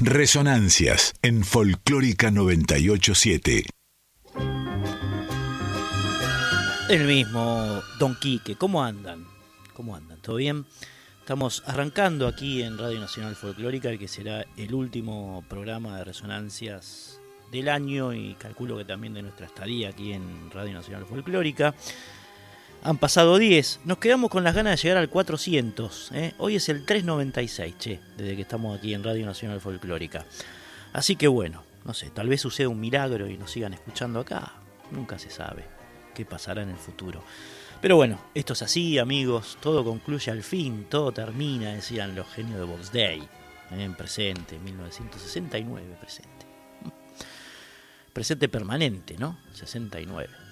Resonancias en Folclórica 987. El mismo Don Quique, ¿cómo andan? ¿Cómo andan? ¿Todo bien? Estamos arrancando aquí en Radio Nacional Folclórica, el que será el último programa de resonancias del año y calculo que también de nuestra estadía aquí en Radio Nacional Folclórica. Han pasado 10. Nos quedamos con las ganas de llegar al 400. ¿eh? Hoy es el 396, che, desde que estamos aquí en Radio Nacional Folclórica. Así que bueno, no sé, tal vez suceda un milagro y nos sigan escuchando acá. Nunca se sabe qué pasará en el futuro. Pero bueno, esto es así, amigos. Todo concluye al fin, todo termina, decían los genios de Box Day. ¿eh? En presente, 1969, presente. Presente permanente, ¿no? 69.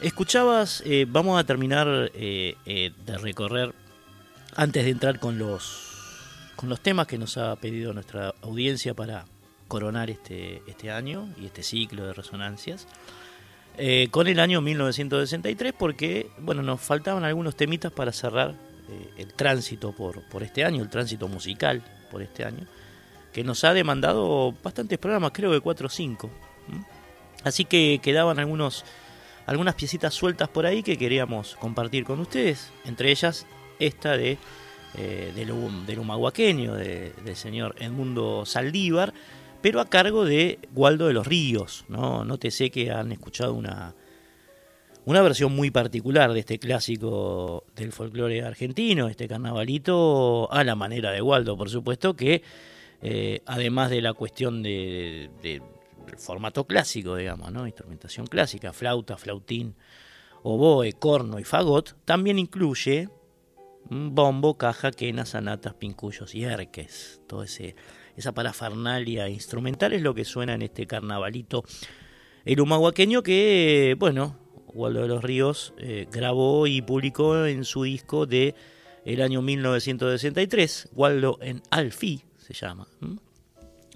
Escuchabas, eh, vamos a terminar eh, eh, de recorrer, antes de entrar con los, con los temas que nos ha pedido nuestra audiencia para coronar este, este año y este ciclo de resonancias, con el año 1963, porque bueno, nos faltaban algunos temitas para cerrar el tránsito por, por este año, el tránsito musical por este año, que nos ha demandado bastantes programas, creo que 4 o 5. Así que quedaban algunos algunas piecitas sueltas por ahí que queríamos compartir con ustedes, entre ellas esta de eh, del, humahuaqueño, del señor Edmundo Saldívar, pero a cargo de Waldo de los Ríos. ¿no? Nótese que han escuchado una, una versión muy particular de este clásico del folclore argentino, este carnavalito, a la manera de Waldo, por supuesto, que eh, además de la cuestión de formato clásico, digamos, ¿no? Instrumentación clásica, flauta, flautín, oboe, corno y fagot, también incluye Bombo, caja, quenas, anatas, pincuyos y erques. Todo ese esa parafernalia instrumental es lo que suena en este carnavalito el humahuaqueño que, bueno, Waldo de los Ríos eh, grabó y publicó en su disco de el año 1963, Waldo en Alfi se llama.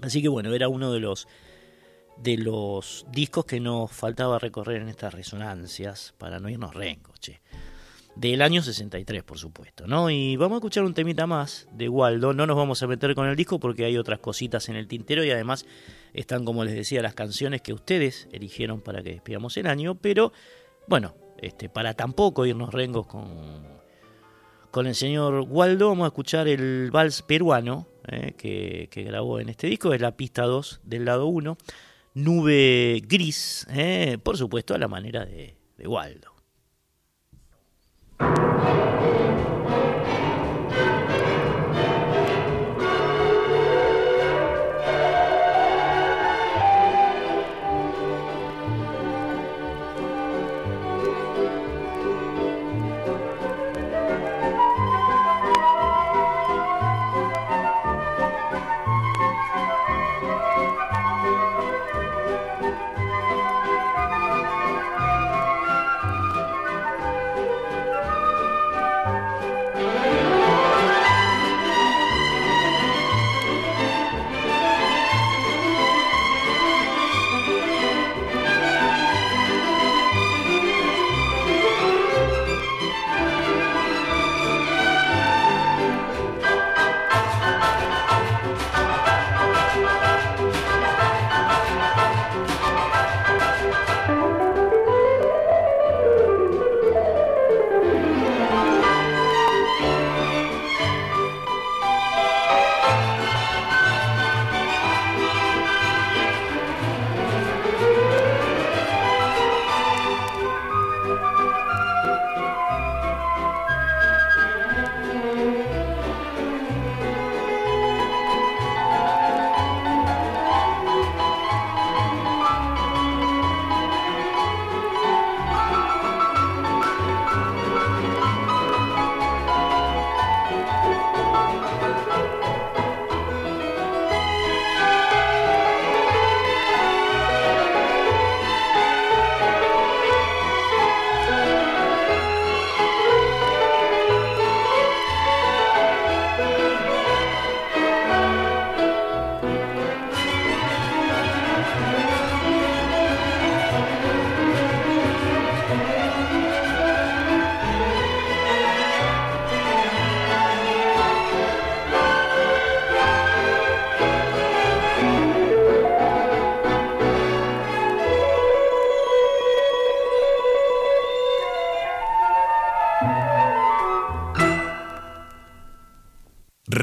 Así que bueno, era uno de los de los discos que nos faltaba recorrer en estas resonancias para no irnos rencos, che. Del año 63, por supuesto, ¿no? Y vamos a escuchar un temita más de Waldo, no nos vamos a meter con el disco porque hay otras cositas en el tintero y además están, como les decía, las canciones que ustedes eligieron para que despidamos el año, pero bueno, este, para tampoco irnos rengos con, con el señor Waldo, vamos a escuchar el vals peruano eh, que, grabó en este disco, es la pista 2 del lado 1, Nube Gris, eh, por supuesto a la manera de, de Waldo.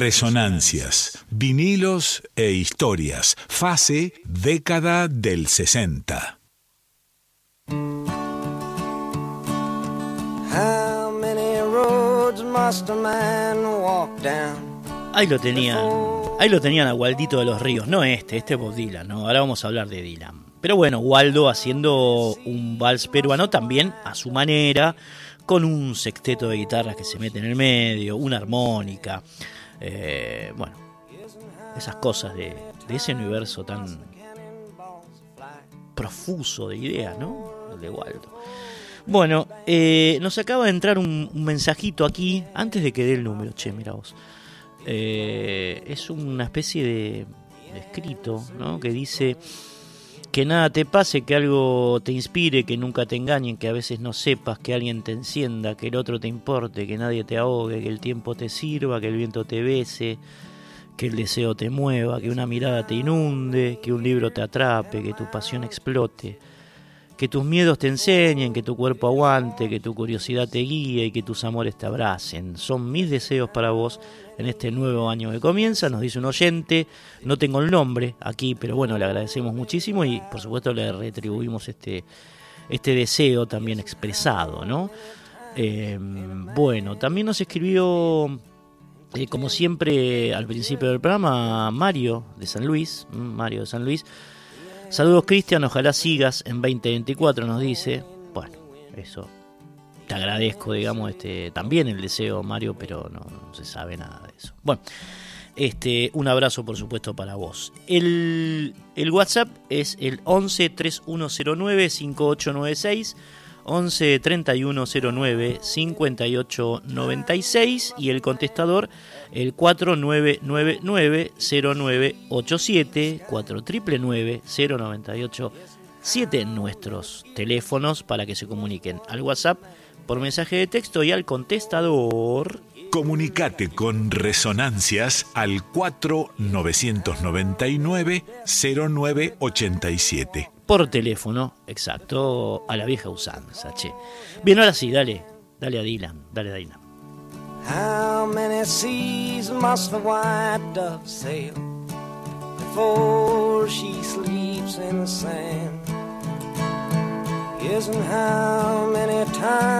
Resonancias, vinilos e historias. Fase década del 60. Ahí lo tenían, ahí lo tenían a Waldito de los Ríos, no este, este es Bob Dylan, ¿no? Ahora vamos a hablar de Dylan. Pero bueno, Waldo haciendo un vals peruano también a su manera, con un sexteto de guitarras que se mete en el medio, una armónica. Eh, bueno, esas cosas de, ese universo tan profuso de ideas, ¿no? El de Waldo. Bueno, eh, nos acaba de entrar un, mensajito aquí, antes de que dé el número, che, mira vos. Eh, es una especie de, de escrito, ¿no? Que dice que nada te pase, que algo te inspire, que nunca te engañen, que a veces no sepas, que alguien te encienda, que el otro te importe, que nadie te ahogue, que el tiempo te sirva, que el viento te bese, que el deseo te mueva, que una mirada te inunde, que un libro te atrape, que tu pasión explote que tus miedos te enseñen, que tu cuerpo aguante, que tu curiosidad te guíe y que tus amores te abracen. Son mis deseos para vos en este nuevo año que comienza, nos dice un oyente, no tengo el nombre aquí, pero bueno, le agradecemos muchísimo y por supuesto le retribuimos este, este deseo también expresado, ¿no? Em, bueno, también nos escribió, eh, como siempre al principio del programa, Mario de San Luis, Mario de San Luis, Saludos Cristian, ojalá sigas en 2024, nos dice. Bueno, eso te agradezco, digamos, este, también el deseo, Mario, pero no, se sabe nada de eso. Bueno, este, un abrazo, por supuesto, para vos. El, el WhatsApp es el 11 3109 5896. 11 3109 5896 y el contestador el 4999 0987 4999 098 nuestros teléfonos para que se comuniquen al WhatsApp por mensaje de texto y al contestador. Comunicate con Resonancias al 4999 0987 por teléfono, exacto, a la vieja usanza, che. Bien, ahora sí, dale, dale a Dylan, dale a Dylan. How many seas must the white dove sail before she sleeps in the sand? And how many times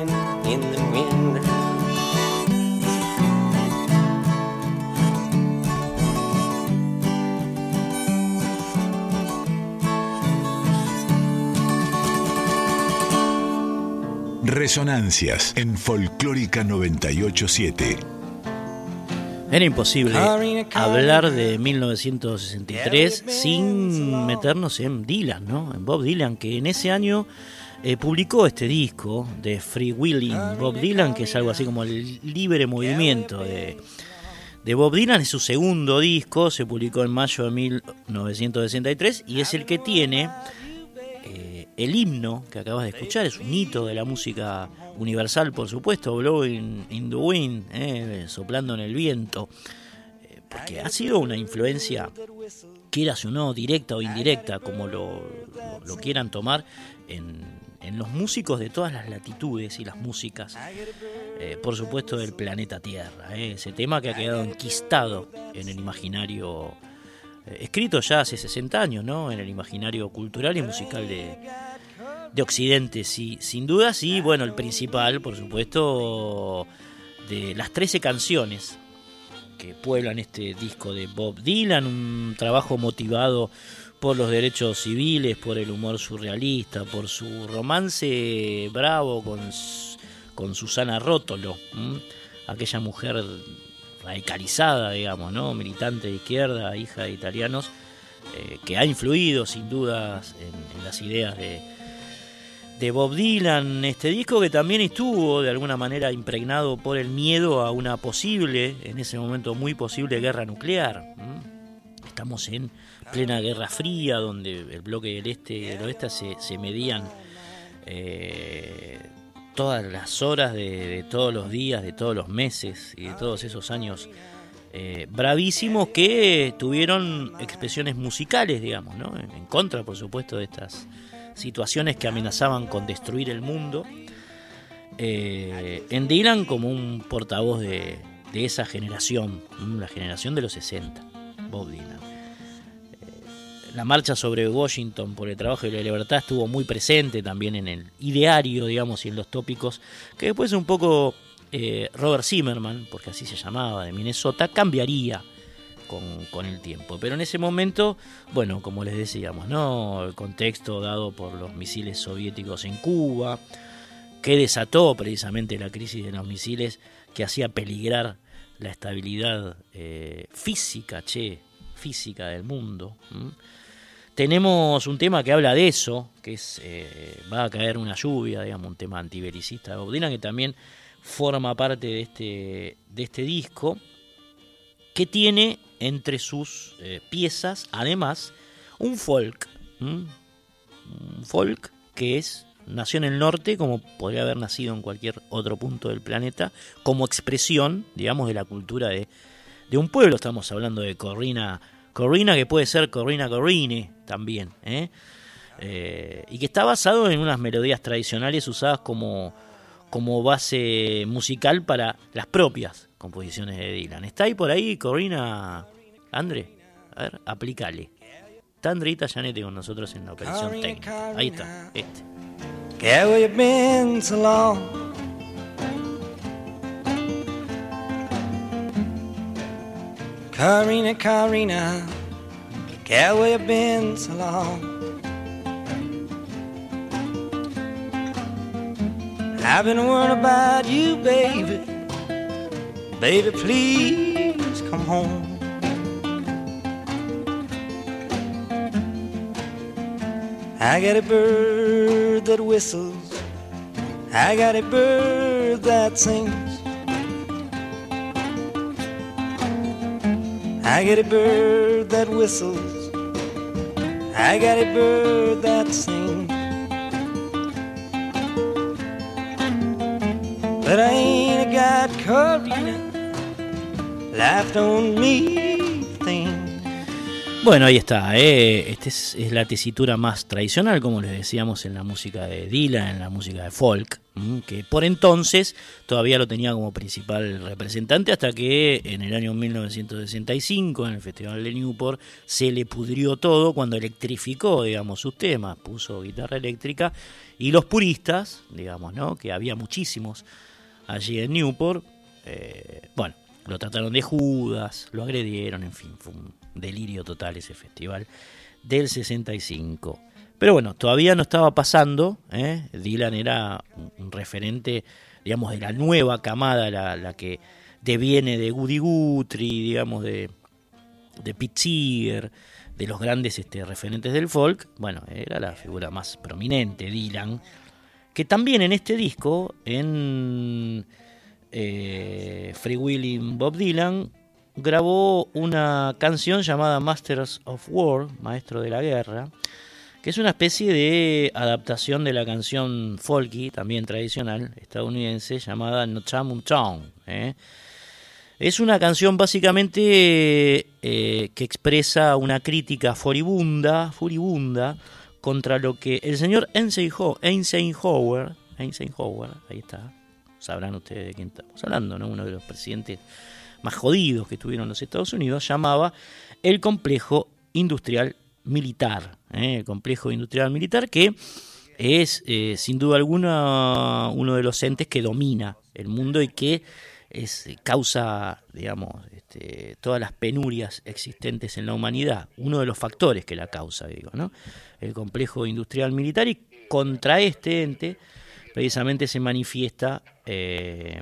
Resonancias en Folclórica 987. Era imposible hablar de 1963 sin meternos en Dylan, ¿no? En Bob Dylan, que en ese año eh, publicó este disco de Free Willing Bob Dylan, que es algo así como el libre movimiento de, Bob Dylan. Es su segundo disco, se publicó en mayo de 1963 y es el que tiene el himno que acabas de escuchar, es un hito de la música universal, por supuesto, Blowing in the Wind, eh, soplando en el viento, eh, porque ha sido una influencia, quieras o no, directa o indirecta, como lo, quieran tomar, en, los músicos de todas las latitudes y las músicas, eh, por supuesto, del planeta Tierra. ese tema que ha quedado enquistado en el imaginario, escrito ya hace 60 años, ¿no? En el imaginario cultural y musical de de Occidente, sí, sin dudas, y bueno, el principal, por supuesto, de las 13 canciones que pueblan este disco de Bob Dylan, un trabajo motivado por los derechos civiles, por el humor surrealista, por su romance bravo con, con Susana Rótolo, aquella mujer radicalizada, digamos, ¿no? militante de izquierda, hija de italianos, eh, que ha influido sin dudas en las ideas de, de Bob Dylan, este disco que también estuvo de alguna manera impregnado por el miedo a una posible, en ese momento muy posible, guerra nuclear. Estamos en plena Guerra Fría, donde el bloque del este y del oeste se, medían eh, todas las horas de, todos los días, de todos los meses y de todos esos años eh, bravísimos que tuvieron expresiones musicales, digamos, ¿no? en contra, por supuesto, de estas situaciones que amenazaban con destruir el mundo. Eh, en Dylan como un portavoz de, de, esa generación, la generación de los 60, Bob Dylan. La marcha sobre Washington por el trabajo y la libertad estuvo muy presente también en el ideario, digamos, y en los tópicos, que después un poco eh, Robert Zimmerman, porque así se llamaba, de Minnesota, cambiaría con, el tiempo. Pero en ese momento, bueno, como les decíamos, ¿no? El contexto dado por los misiles soviéticos en Cuba, que desató precisamente la crisis de los misiles, que hacía peligrar la estabilidad eh, física, che, física del mundo. Tenemos un tema que habla de eso, que es eh, va a caer una lluvia, digamos, un tema antibelicista de Bob que también forma parte de este, de este disco, que tiene entre sus eh, piezas, además, un folk. Un folk que es nació en el norte, como podría haber nacido en cualquier otro punto del planeta, como expresión, digamos, de la cultura de, de un pueblo. Estamos hablando de Corrina, Corrina que puede ser Corrina Corrine también, ¿eh? Eh, y que está basado en unas melodías tradicionales usadas como, como base musical para las propias composiciones de Dylan. ¿Está ahí por ahí, Corrina? André, a ver, aplícale. Está Andrita Janete con nosotros en la operación técnica. Ahí está, este. Karina, Karina, yeah, where you been so long? I've been worrying about you, baby. Baby, please come home. I got a bird that whistles. I got a bird that sings. I got a bird that whistles. I got a bird that sings. But I ain't got Corina laughed on me Bueno, ahí está. Eh. Esta es, la tesitura más tradicional, como les decíamos, en la música de Dylan, en la música de folk, que por entonces todavía lo tenía como principal representante hasta que en el año 1965, en el Festival de Newport, se le pudrió todo cuando electrificó, digamos, sus temas, puso guitarra eléctrica y los puristas, digamos, ¿no? Que había muchísimos allí en Newport, eh, bueno, lo trataron de Judas, lo agredieron, en fin, fue un delirio total ese festival del 65. Pero bueno, todavía no estaba pasando. ¿eh? Dylan era un referente, digamos, de la nueva camada, la, que deviene de Woody Guthrie, digamos, de, de Pete Seeger, de los grandes este, referentes del folk. Bueno, era la figura más prominente, Dylan, que también en este disco, en eh, Free Willing Bob Dylan, grabó una canción llamada Masters of War, Maestro de la Guerra, que es una especie de adaptación de la canción folky, también tradicional, estadounidense, llamada No Town. ¿eh? Es una canción básicamente eh, que expresa una crítica furibunda, furibunda contra lo que el señor Eisenhower, Eisenhower, ahí está, sabrán ustedes de quién estamos hablando, ¿no? uno de los presidentes más jodidos que tuvieron los Estados Unidos, llamaba el complejo industrial militar. ¿eh? El complejo industrial militar que es eh, sin duda alguna uno de los entes que domina el mundo y que es causa, digamos, este, todas las penurias existentes en la humanidad, uno de los factores que la causa, digo, ¿no? El complejo industrial militar y contra este ente precisamente se manifiesta eh,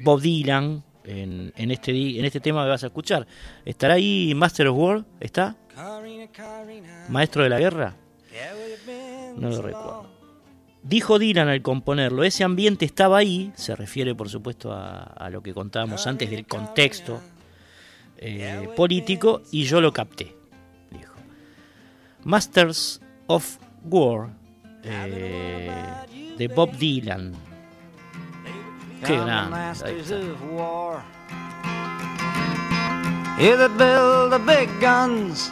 Bob Dylan, en, este, en este tema que vas a escuchar. ¿Estará ahí Master of War? ¿Está? ¿Maestro de la guerra? No lo recuerdo. Dijo Dylan al componerlo, ese ambiente estaba ahí, se refiere por supuesto a, lo que contábamos antes del contexto eh, político, y yo lo capté, dijo. Masters of War eh, de Bob Dylan. Qué grande. Ahí está. Here that build the big guns.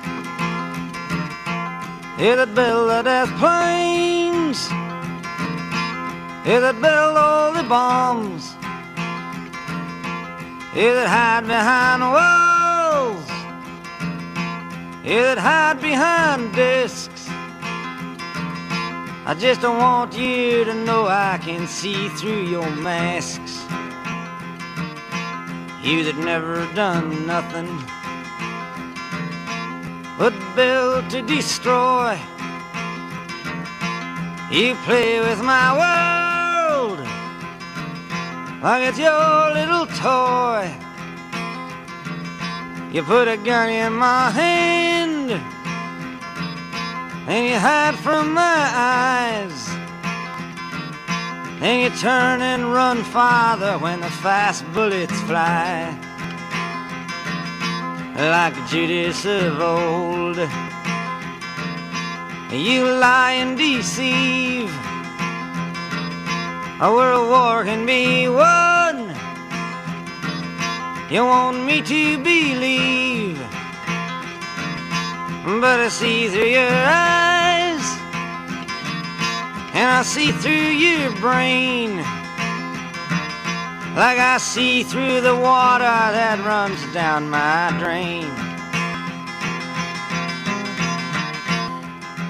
Here that build the death planes. Here that build all the bombs. Here that hide behind walls. Here that hide behind discs. I just don't want you to know I can see through your masks. You that never done nothing but build to destroy. You play with my world like it's your little toy. You put a gun in my hand and you hide from my eyes. And you turn and run farther when the fast bullets fly. Like Judas of old, you lie and deceive. A world war can be won. You want me to believe, but I see through your eyes and I see through your brain like I see through the water that runs down my drain.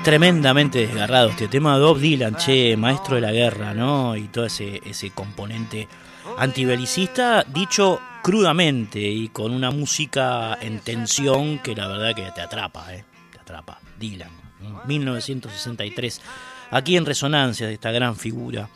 Tremendamente desgarrado este tema Bob Dylan, che, maestro de la guerra, ¿no? Y todo ese, ese componente antibelicista, dicho crudamente y con una música en tensión que la verdad que te atrapa, ¿eh? Te atrapa. Dylan, ¿no? 1963 aquí en resonancia de esta gran figura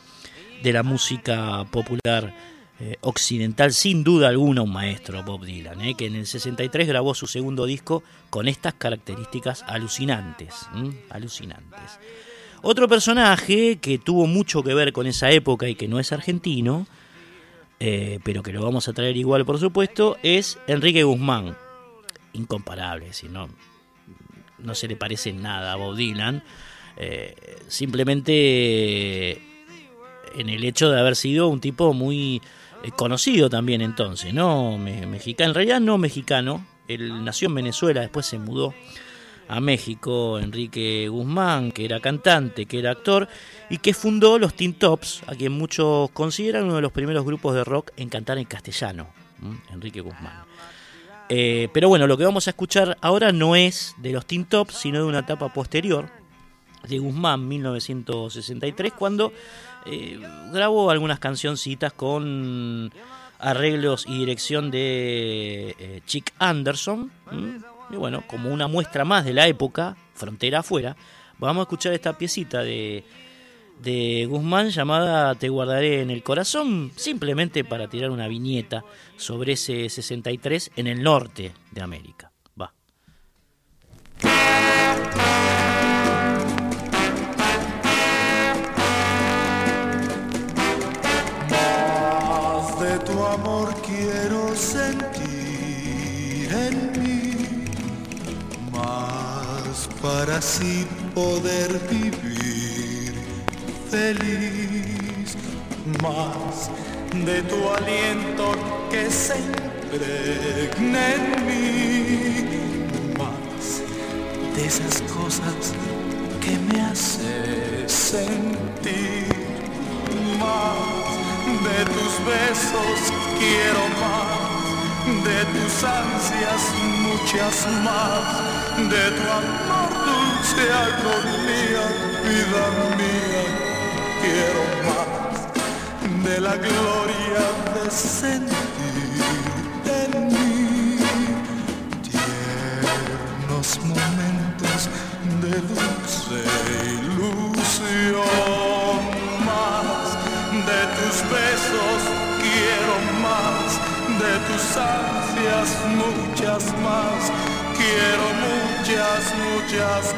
de la música popular eh, occidental, sin duda alguna un maestro, Bob Dylan, eh, que en el 63 grabó su segundo disco con estas características alucinantes, alucinantes. Otro personaje que tuvo mucho que ver con esa época y que no es argentino, eh, pero que lo vamos a traer igual por supuesto, es Enrique Guzmán, incomparable, si no, no se le parece nada a Bob Dylan. Eh, simplemente en el hecho de haber sido un tipo muy eh, conocido también entonces, ¿no? mexicano, en realidad no mexicano, él nació en Venezuela, después se mudó a México, Enrique Guzmán, que era cantante, que era actor, y que fundó los Teen Tops, a quien muchos consideran uno de los primeros grupos de rock en cantar en castellano, Enrique Guzmán. Eh, pero bueno, lo que vamos a escuchar ahora no es de los Teen Tops, sino de una etapa posterior, de Guzmán, 1963, cuando eh, grabó algunas cancioncitas con arreglos y dirección de eh, Chick Anderson. Y bueno, como una muestra más de la época, frontera afuera, vamos a escuchar esta piecita de, de Guzmán llamada Te guardaré en el corazón, simplemente para tirar una viñeta sobre ese 63 en el norte de América. Va. Para así poder vivir feliz, más de tu aliento que se impregna en mí, más de esas cosas que me hacen sentir. Más de tus besos quiero más, de tus ansias muchas más, de tu amor dulce agonía, vida mía, quiero más, de la gloria de sentir en mí. Tiernos momentos de dulce ilusión de tus besos quiero más, de tus ansias muchas más, quiero muchas, muchas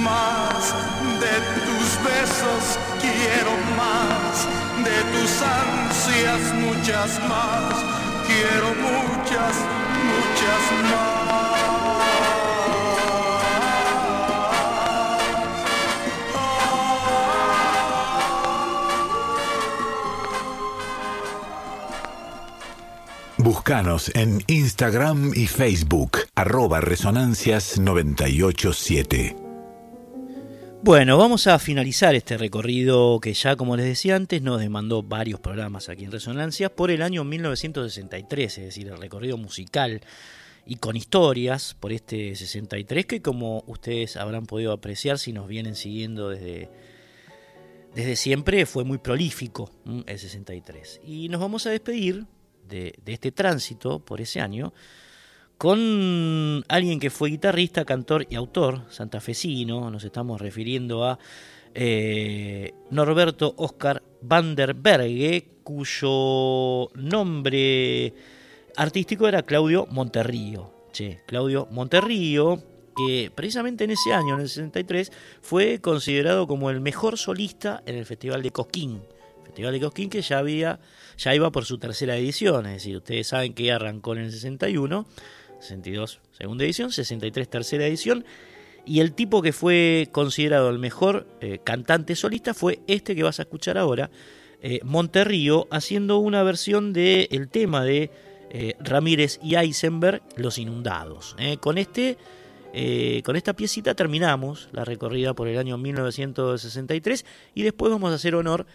más de tus besos quiero más, de tus ansias muchas más, quiero muchas, muchas más. Búscanos en Instagram y Facebook, arroba resonancias987. Bueno, vamos a finalizar este recorrido que ya, como les decía antes, nos demandó varios programas aquí en Resonancias por el año 1963, es decir, el recorrido musical y con historias por este 63 que como ustedes habrán podido apreciar si nos vienen siguiendo desde, desde siempre fue muy prolífico el 63. Y nos vamos a despedir de, este tránsito por ese año con alguien que fue guitarrista, cantor y autor santafesino. Nos estamos refiriendo a eh, Norberto Oscar van der Berge, cuyo nombre artístico era Claudio Monterrío. Che, Claudio Monterrío, que precisamente en ese año, en el 63, fue considerado como el mejor solista en el Festival de Cosquín. Festival de Cosquín que ya había ya iba por su tercera edición, es decir, ustedes saben que arrancó en el 61, 62 segunda edición, 63 tercera edición, y el tipo que fue considerado el mejor eh, cantante solista fue este que vas a escuchar ahora, eh, Monterrío, haciendo una versión del tema de eh, Ramírez y Eisenberg, Los Inundados. Con, este, con esta piecita terminamos la recorrida por el año 1963 y después vamos a hacer honor a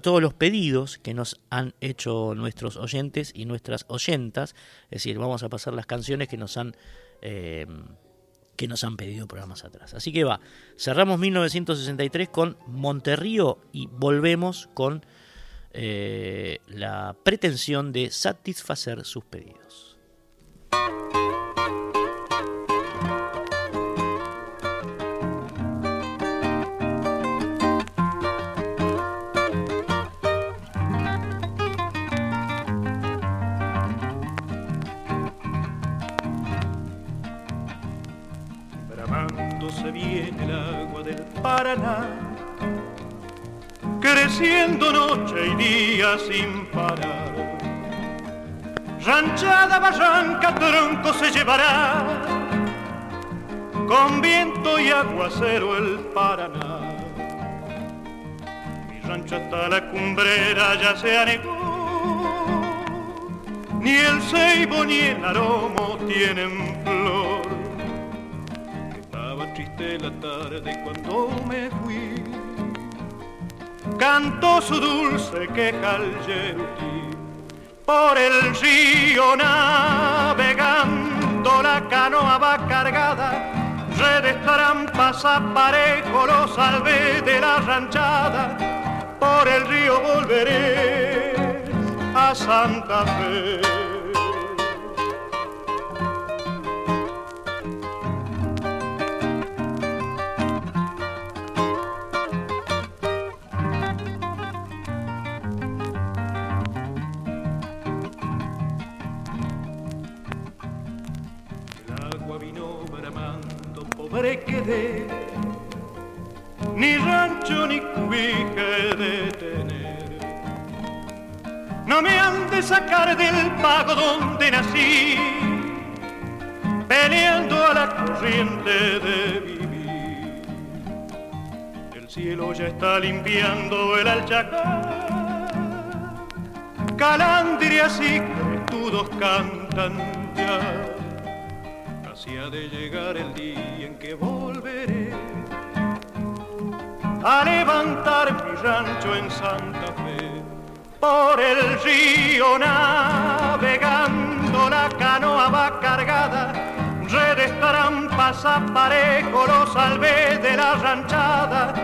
todos los pedidos que nos han hecho nuestros oyentes y nuestras oyentas. Es decir, vamos a pasar las canciones que nos han, eh, que nos han pedido programas atrás. Así que va, cerramos 1963 con Monterrío y volvemos con eh, la pretensión de satisfacer sus pedidos. Paraná, creciendo noche y día sin parar. Ranchada, barranca, tronco se llevará, con viento y aguacero el Paraná. Mi rancho hasta la cumbrera ya se anegó, ni el ceibo ni el aromo tienen flor triste la tarde cuando me fui. Cantó su dulce queja al yerutí por el río navegando la canoa va cargada. Redes trampas aparejo los salvé de la ranchada. Por el río volveré a Santa Fe. Ni rancho ni cubije de tener. No me han de sacar del pago donde nací, peleando a la corriente de vivir. El cielo ya está limpiando el alchacán, calandrias y todos cantan ya si ha de llegar el día en que volveré a levantar mi rancho en Santa Fe. Por el río navegando la canoa va cargada redes trampas aparejo los salvé de la ranchada.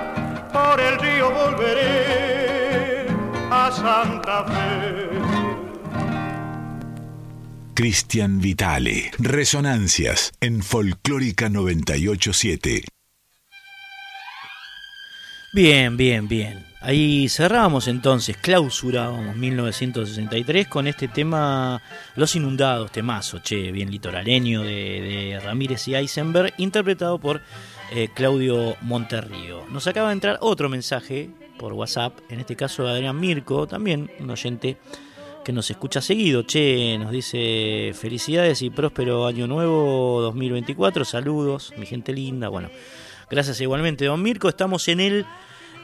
Por el río volveré a Santa Fe Cristian Vitale. Resonancias en Folclórica 987. Bien, bien, bien. Ahí cerramos entonces, clausurábamos 1963 con este tema Los Inundados, temazo, che, bien litoraleño de, de Ramírez y Eisenberg, interpretado por eh, Claudio Monterrío. Nos acaba de entrar otro mensaje por WhatsApp, en este caso de Adrián Mirko, también un oyente que nos escucha seguido. Che, nos dice felicidades y próspero año nuevo 2024. Saludos, mi gente linda. Bueno, gracias igualmente, don Mirko. Estamos en el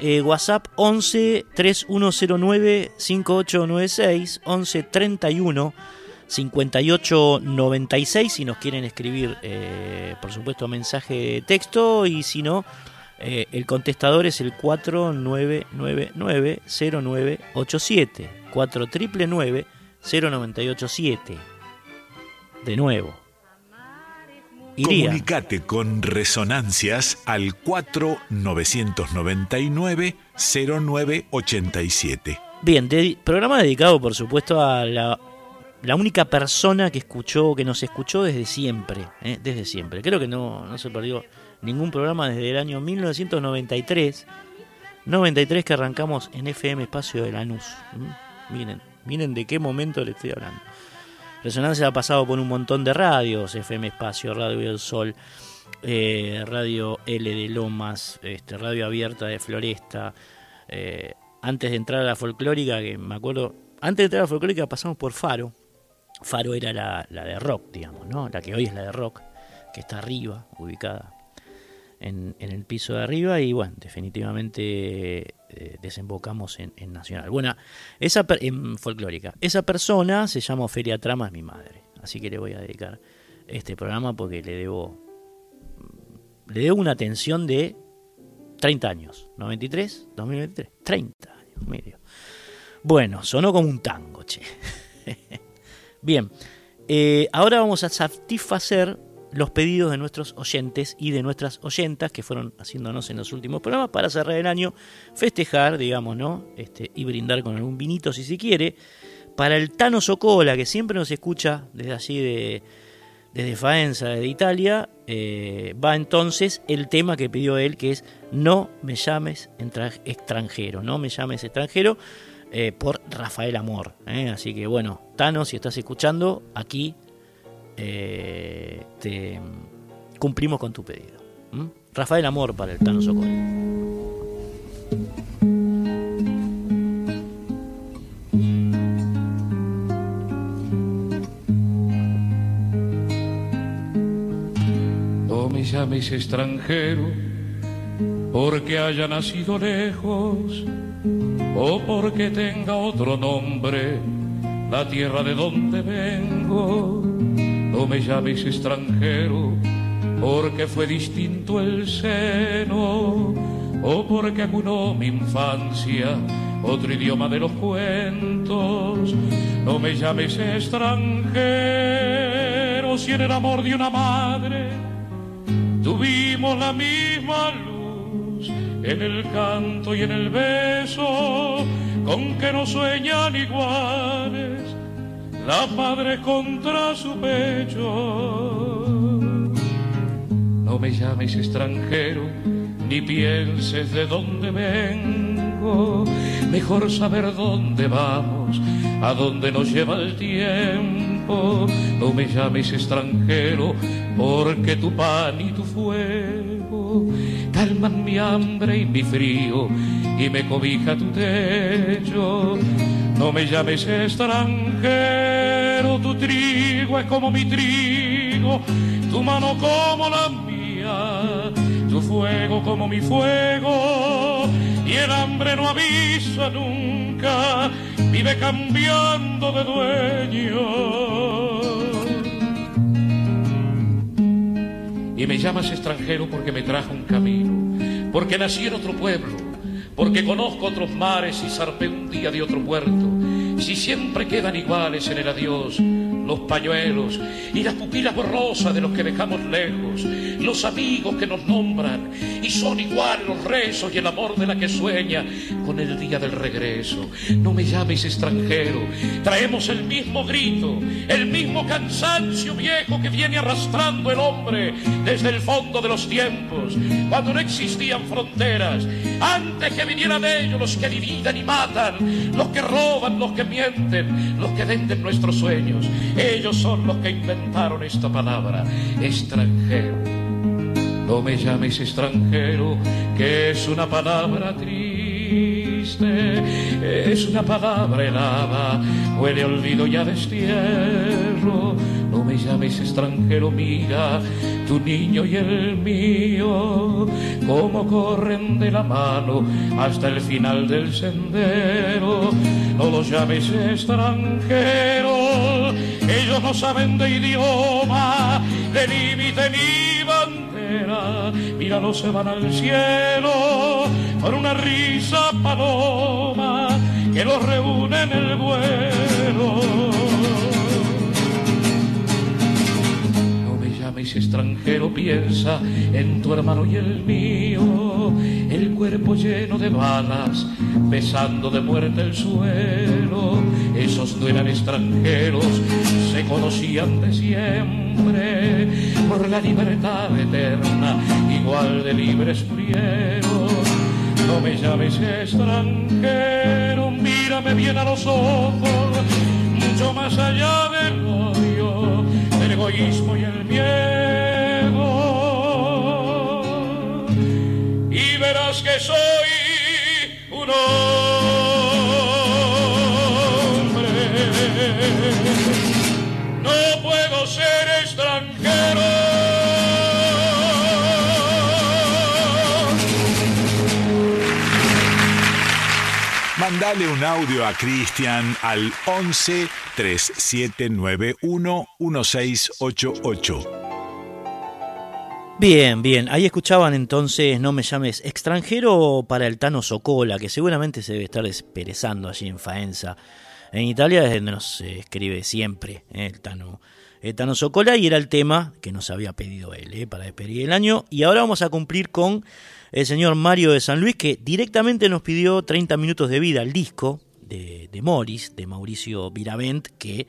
eh, WhatsApp 11 3109 5896 11 31 5896 si nos quieren escribir, eh, por supuesto, mensaje texto y si no, eh, el contestador es el 4999-0987. 4999-0987. De nuevo. Iría. Comunicate con Resonancias al 4999-0987. Bien, programa dedicado por supuesto a la, la, única persona que escuchó, que nos escuchó desde siempre, ¿eh? desde siempre. Creo que no, no se perdió ningún programa desde el año 1993. 93 que arrancamos en FM Espacio de Lanús. Miren, miren de qué momento le estoy hablando. Resonancia ha pasado por un montón de radios, FM Espacio, Radio del Sol, eh, Radio L de Lomas, este, Radio Abierta de Floresta. Eh, antes de entrar a la folclórica, que me acuerdo, antes de entrar a la folclórica pasamos por Faro. Faro era la, la de rock, digamos, ¿no? La que hoy es la de rock, que está arriba, ubicada en, el piso de arriba y bueno, definitivamente eh, desembocamos en, Nacional. Bueno, esa en folclórica. Esa persona se llama Feria Trama, es mi madre. Así que le voy a dedicar este programa porque le debo le debo una atención de 30 años. 93, 2023, 30 años, medio. Bueno, sonó como un tango, che. Bien, eh, ahora vamos a satisfacer los pedidos de nuestros oyentes y de nuestras oyentas que fueron haciéndonos en los últimos programas para cerrar el año, festejar, digamos, ¿no? Este, y brindar con algún vinito si se quiere. Para el Tano Socola, que siempre nos escucha desde allí de, desde Faenza, de Italia, eh, va entonces el tema que pidió él, que es No me llames extranjero, no me llames extranjero, eh, por Rafael Amor. ¿eh? Así que bueno, Tano, si estás escuchando, aquí eh, te cumplimos con tu pedido. Rafael Amor para el Tano Socorro. No me llames extranjero porque haya nacido lejos o porque tenga otro nombre la tierra de donde vengo no me llames extranjero, porque fue distinto el seno, o porque acunó mi infancia otro idioma de los cuentos. No me llames extranjero, si en el amor de una madre tuvimos la misma luz, en el canto y en el beso, con que no sueñan iguales la madre contra su pecho. No me llames extranjero, ni pienses de dónde vengo. Mejor saber dónde vamos, a dónde nos lleva el tiempo. No me llames extranjero, porque tu pan y tu fuego calman mi hambre y mi frío y me cobija tu techo no me llames extranjero, tu trigo es como mi trigo, tu mano como la mía, tu fuego como mi fuego, y el hambre no avisa nunca, vive cambiando de dueño. Y me llamas extranjero porque me trajo un camino, porque nací en otro pueblo porque conozco otros mares y zarpé un día de otro puerto. Si siempre quedan iguales en el adiós los pañuelos y las pupilas borrosas de los que dejamos lejos, los amigos que nos nombran y son iguales los rezos y el amor de la que sueña con el día del regreso. No me llames extranjero, traemos el mismo grito, el mismo cansancio viejo que viene arrastrando el hombre desde el fondo de los tiempos, cuando no existían fronteras, antes que vinieran ellos los que dividen y matan, los que roban, los que mienten, los que venden nuestros sueños. Ellos son los que inventaron esta palabra, extranjero. no me llames extranjero, que es una palabra triste, es una palabra helada, huele olvido y a destierro. No me llames extranjero, mira, tu niño y el mío, cómo corren de la mano hasta el final del sendero. No los llames extranjeros, ellos no saben de idioma, de límite ni bandera. Míralo, se van al cielo por una risa paloma que los reúne en el vuelo. Llames extranjero, piensa en tu hermano y el mío, el cuerpo lleno de balas, besando de muerte el suelo. Esos no eran extranjeros, se conocían de siempre, por la libertad eterna, igual de libres murieron. No me llames extranjero, mírame bien a los ojos, mucho más allá del odio, egoísmo y el miedo. Y verás que soy un hombre. No puedo ser extranjero. Mandale un audio a Cristian al 11 3791 1688. Bien, bien. Ahí escuchaban entonces No me llames extranjero para el Tano Socola, que seguramente se debe estar desperezando allí en Faenza. En Italia es donde nos eh, escribe siempre eh, el, Tano, el Tano Socola y era el tema que nos había pedido él eh, para despedir el año. Y ahora vamos a cumplir con el señor Mario de San Luis, que directamente nos pidió 30 minutos de vida al disco de, de de Mauricio Viravent, que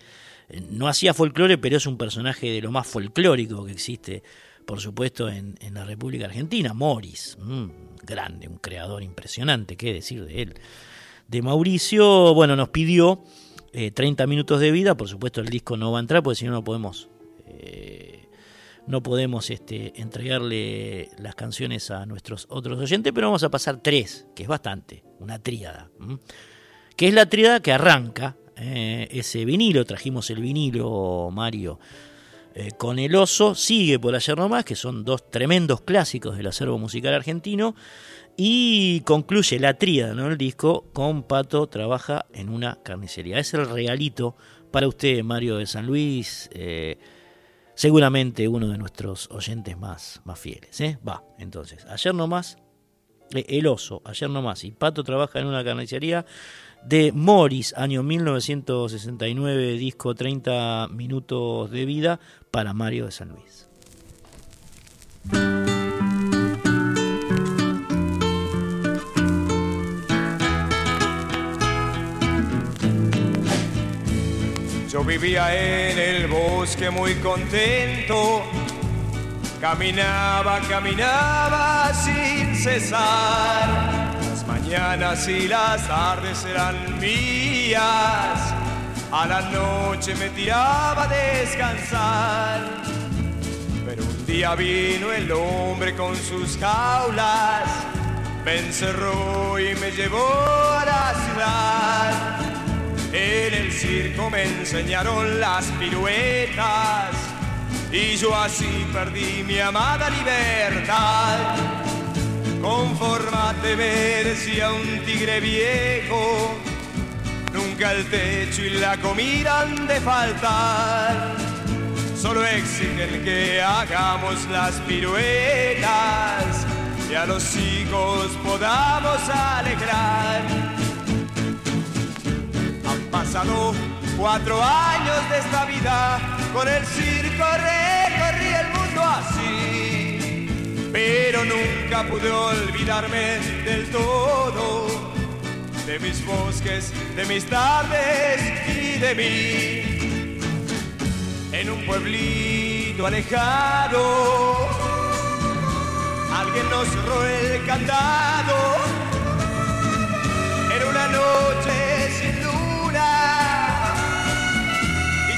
eh, no hacía folclore, pero es un personaje de lo más folclórico que existe, por supuesto, en, en la República Argentina. Morris, mm, grande, un creador impresionante, qué decir de él. De Mauricio, bueno, nos pidió eh, 30 minutos de vida, por supuesto el disco no va a entrar, porque si no, no podemos... Eh, no podemos este, entregarle las canciones a nuestros otros oyentes, pero vamos a pasar tres, que es bastante, una tríada. Que es la tríada que arranca eh, ese vinilo, trajimos el vinilo, Mario, eh, con El Oso, sigue por ayer nomás, que son dos tremendos clásicos del acervo musical argentino, y concluye la tríada, ¿no? El disco con Pato trabaja en una carnicería. Es el regalito para usted, Mario de San Luis. Eh, seguramente uno de nuestros oyentes más, más fieles. ¿eh? Va, entonces, ayer nomás, eh, El Oso, ayer nomás, y Pato trabaja en una carnicería de Morris, año 1969, disco 30 minutos de vida para Mario de San Luis. Yo vivía en el bosque muy contento, caminaba, caminaba sin cesar. Las mañanas y las tardes eran mías, a la noche me tiraba a descansar. Pero un día vino el hombre con sus jaulas, me encerró y me llevó a la ciudad. En el circo me enseñaron las piruetas y yo así perdí mi amada libertad. Confórmate, me decía un tigre viejo, nunca el techo y la comida han de faltar. Solo exigen que hagamos las piruetas y a los hijos podamos alegrar pasado cuatro años de esta vida, con el circo recorrí el mundo así, pero nunca pude olvidarme del todo, de mis bosques, de mis tardes y de mí. En un pueblito alejado, alguien nos cerró el candado, era una noche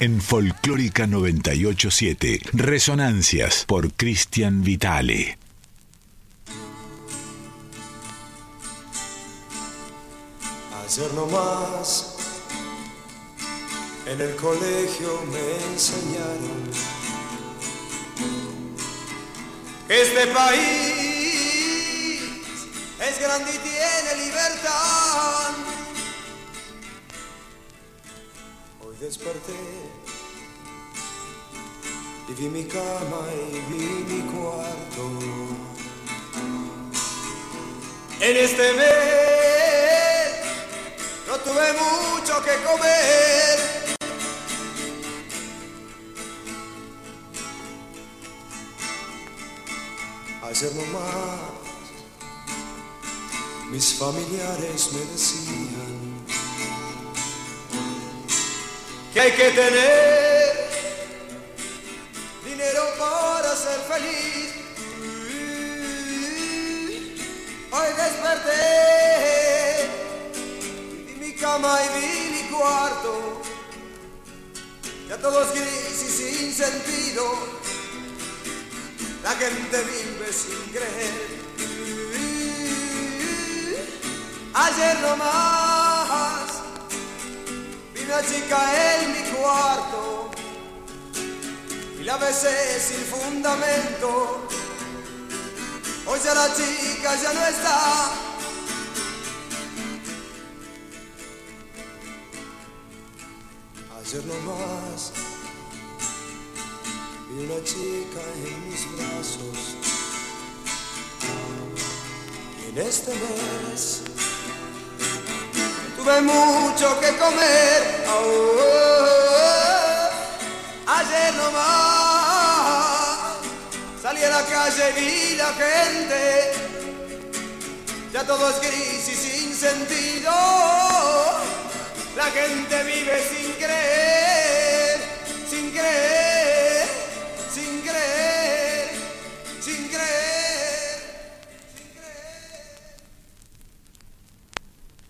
en Folclórica 987. Resonancias por Cristian Vitale. Ayer nomás en el colegio me enseñaron que este país es grande y tiene libertad. Desperté y vi mi cama y vi mi cuarto. En este mes no tuve mucho que comer. Ayer nomás mis familiares me decían que hay que tener dinero para ser feliz. Hoy desperté, vi mi cama y vi mi cuarto, ya todos gris y sin sentido, la gente vive sin creer. Ayer nomás una chica en mi cuarto la besé sin fundamento. Hoy ya la chica ya no está. Ayer nomás vi una chica en mis brazos. Y en este mes tuve mucho que comer. ayer nomás salí a la calle y vi la gente, ya todo es gris y sin sentido, la gente vive sin creer, sin creer, sin creer,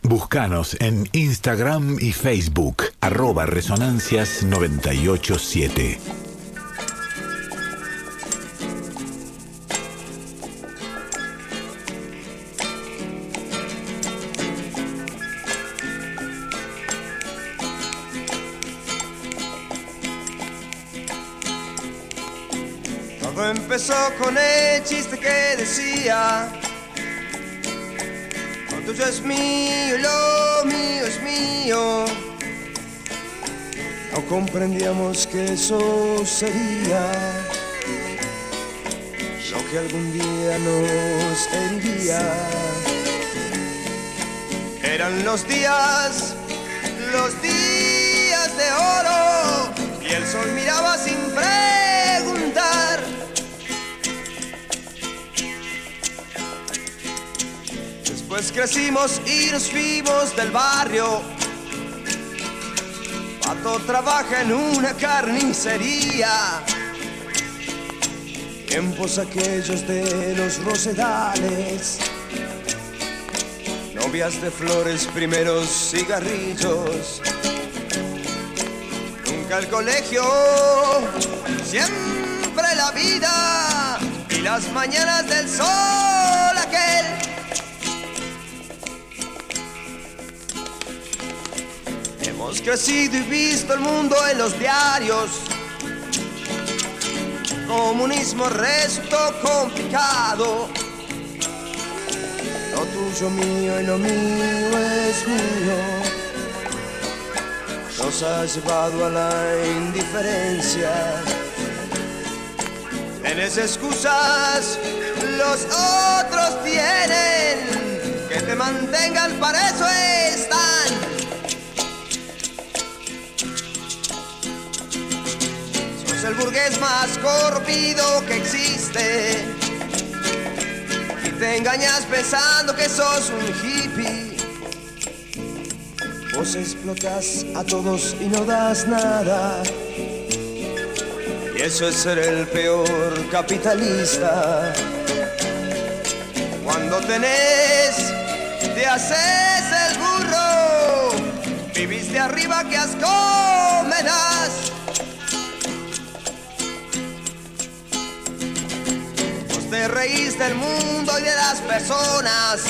Búscanos en Instagram y Facebook, arroba Resonancias 987. Todo empezó con el chiste que decía, tuyo es mío, lo mío es mío. No comprendíamos que eso sería lo que algún día nos heriría. Eran los días, los días de oro, y el sol miraba sin preguntar. Después crecimos y nos fuimos del barrio. Pato trabaja en una carnicería. Tiempos aquellos de los rosedales. Novias de flores, primeros cigarrillos. Nunca el colegio, siempre la vida y las mañanas del sol crecido y visto el mundo en los diarios. Comunismo resto complicado. Lo tuyo mío y lo mío es mío. Nos ha llevado a la indiferencia. Tienes excusas, los otros tienen. Que te mantengan, para eso están. El burgués más corrompido que existe. Y te engañas pensando que sos un hippie. Vos explotas a todos y no das nada. Y eso es ser el peor capitalista. Cuando tenés, te haces el burro. Vivís de arriba que asco me. Te reís del mundo y de las personas.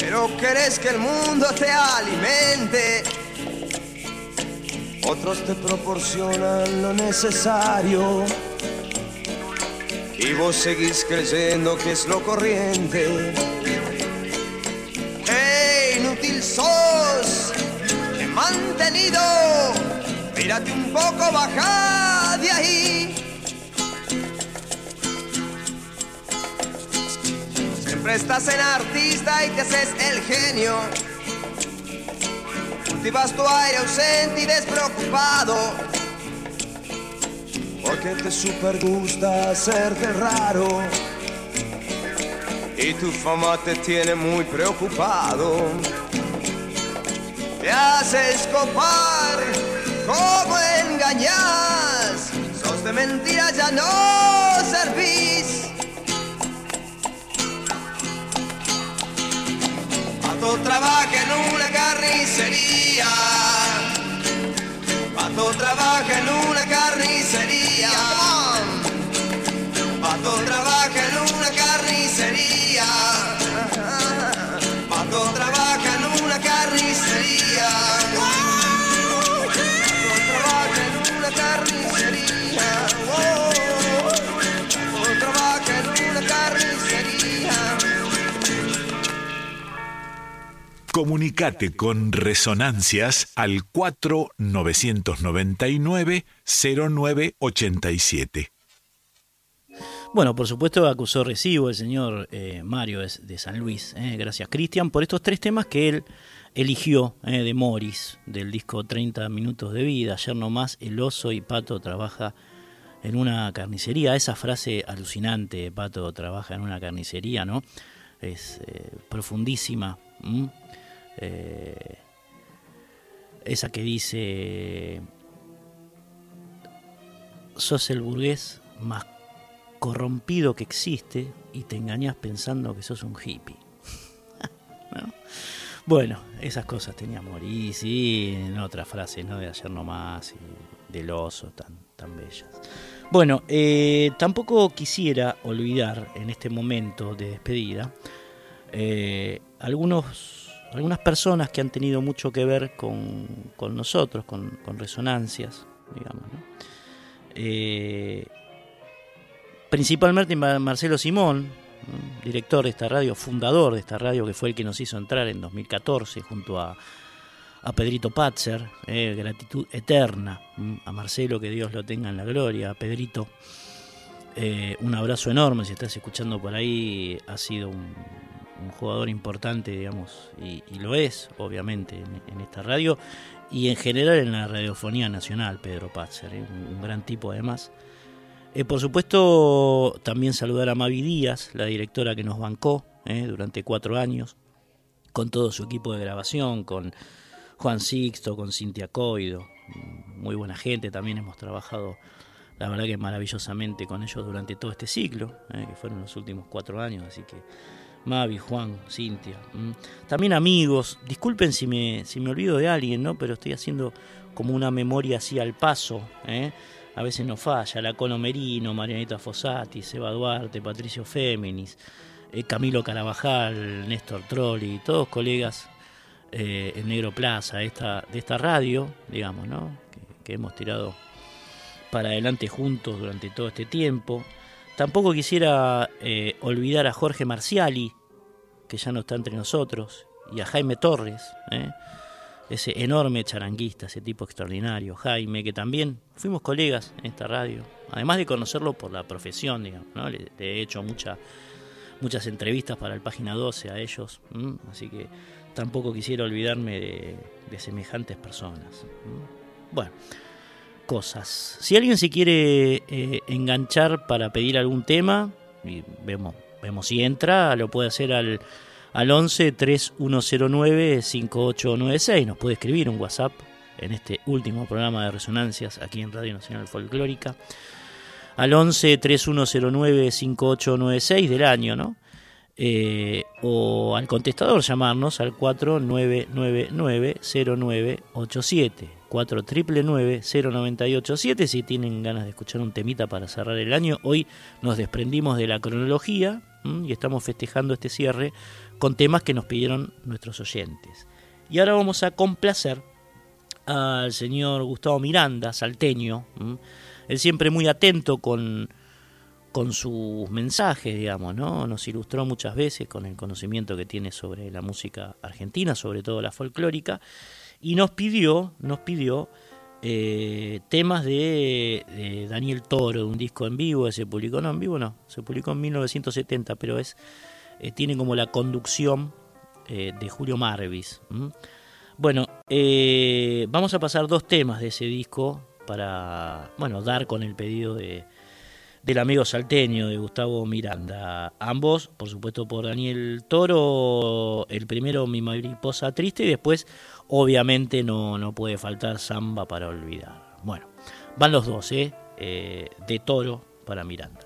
Pero querés que el mundo te alimente. Otros te proporcionan lo necesario. Y vos seguís creyendo que es lo corriente. ¡Ey, inútil sos! He mantenido. Mírate un poco, baja de ahí. Siempre en artista y te haces el genio. Cultivas tu aire ausente y despreocupado. Porque te super gusta hacerte raro. Y tu fama te tiene muy preocupado. Te haces copar, como engañas. Sos de mentira, ya no servís. Pato trabaja en una carnicería. Pato trabaja en una carnicería. Pato trabaja Comunicate con Resonancias al 4999-0987. Bueno, por supuesto acusó recibo el señor eh, Mario de San Luis, eh, gracias Cristian, por estos tres temas que él eligió eh, de Morris, del disco 30 minutos de vida, ayer nomás el oso y Pato trabaja en una carnicería, esa frase alucinante, Pato trabaja en una carnicería, ¿no? Es profundísima. Eh, esa que dice, sos el burgués más corrompido que existe y te engañas pensando que sos un hippie. ¿No? Bueno, esas cosas tenía Morís y en otras frases, ¿no? De ayer nomás y del oso tan, tan bellas. Bueno, eh, tampoco quisiera olvidar en este momento de despedida eh, algunos, algunas personas que han tenido mucho que ver con, con nosotros, con, resonancias, digamos. ¿no? Eh, principalmente Mar- Marcelo Simón, director de esta radio, fundador de esta radio, que fue el que nos hizo entrar en 2014 junto a, a Pedrito Patzer, eh, gratitud eterna a Marcelo, que Dios lo tenga en la gloria, a Pedrito, eh, un abrazo enorme, si estás escuchando por ahí, ha sido un, un jugador importante, digamos, y, y lo es, obviamente, en, en esta radio, y en general en la radiofonía nacional, Pedro Patzer, ¿eh? un, un gran tipo además. Eh, por supuesto, también saludar a Mavi Díaz, la directora que nos bancó eh, durante cuatro años, con todo su equipo de grabación, con Juan Sixto, con Cintia Coido, muy buena gente, también hemos trabajado, la verdad que maravillosamente con ellos durante todo este ciclo, eh, que fueron los últimos cuatro años, así que Mavi, Juan, Cintia. También amigos, disculpen si me, si me olvido de alguien, ¿no? Pero estoy haciendo como una memoria así al paso, ¿eh? A veces no falla, la Cono Merino, Marianita Fossati, Seba Duarte, Patricio Féminis, eh, Camilo Carabajal, Néstor Trolli, todos colegas eh, el Negro Plaza esta, de esta radio, digamos, ¿no? que, hemos tirado para adelante juntos durante todo este tiempo. Tampoco quisiera eh, olvidar a Jorge Marciali, que ya no está entre nosotros, y a Jaime Torres, ¿eh? ese enorme charanguista, ese tipo extraordinario, Jaime, que también fuimos colegas en esta radio, además de conocerlo por la profesión, digamos, ¿no? le, he hecho mucha, muchas entrevistas para el Página 12 a ellos, así que tampoco quisiera olvidarme de, semejantes personas. Bueno, cosas. Si alguien se quiere eh, enganchar para pedir algún tema, y vemos, vemos si entra, lo puede hacer al, al 11 3109 5896. Nos puede escribir un WhatsApp en este último programa de resonancias aquí en Radio Nacional Folclórica. Al 11 3109 5896 del año, ¿no? Eh, o al contestador llamarnos al 4999-0987. 4999-0987 si tienen ganas de escuchar un temita para cerrar el año. Hoy nos desprendimos de la cronología y estamos festejando este cierre con temas que nos pidieron nuestros oyentes. Y ahora vamos a complacer al señor Gustavo Miranda, salteño. Él siempre muy atento con con sus mensajes, digamos, ¿no? Nos ilustró muchas veces con el conocimiento que tiene sobre la música argentina, sobre todo la folclórica, y nos pidió, nos pidió eh, temas de, Daniel Toro, un disco en vivo, que se publicó, no en vivo no, se publicó en 1970, pero es eh, tiene como la conducción eh, de Julio Marvis. Bueno, vamos a pasar dos temas de ese disco para, bueno, dar con el pedido de del amigo salteño de Gustavo Miranda. Ambos, por supuesto, por Daniel Toro, el primero Mi mariposa triste y después, obviamente, no, no puede faltar Samba para olvidar. Bueno, van los dos, ¿eh? eh de Toro para Miranda.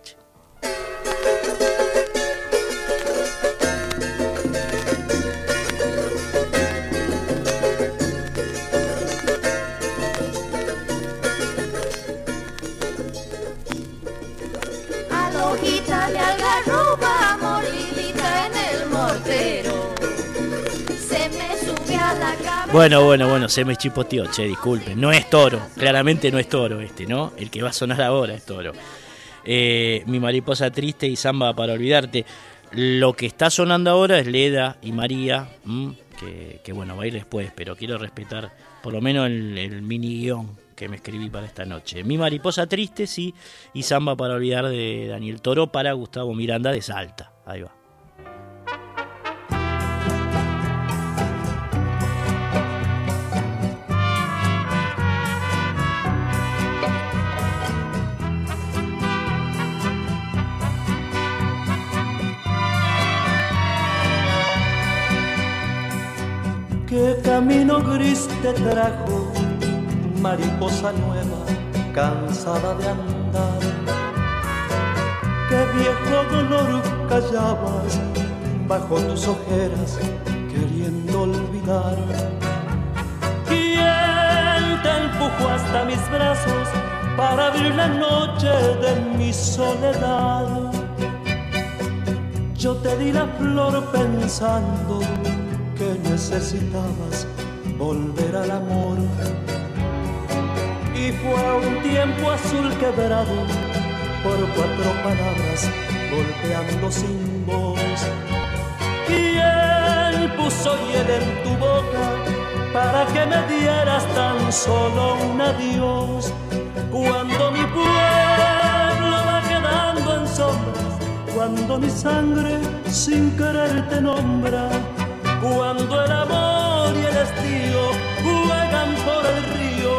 Bueno, bueno, bueno, se me chipoteó, che, disculpen. No es toro, claramente no es toro este, ¿no? El que va a sonar ahora es toro. Eh, mi mariposa triste y samba para olvidarte. Lo que está sonando ahora es Leda y María, que, bueno, va a ir después, pero quiero respetar por lo menos el, el mini guion que me escribí para esta noche. Mi mariposa triste, sí, y samba para olvidar de Daniel Toro para Gustavo Miranda de Salta. Ahí va. ¿Qué camino gris te trajo, mariposa nueva, cansada de andar? ¿Qué viejo dolor callabas bajo tus ojeras, queriendo olvidar? ¿Quién te empujó hasta mis brazos para abrir la noche de mi soledad? Yo te di la flor pensando que necesitabas volver al amor. Y fue un tiempo azul quebrado por cuatro palabras golpeando sin voz. Y él puso hiel en tu boca para que me dieras tan solo un adiós. Cuando mi pueblo va quedando en sombras, cuando mi sangre sin querer te nombra cuando el amor y el estío juegan por el río,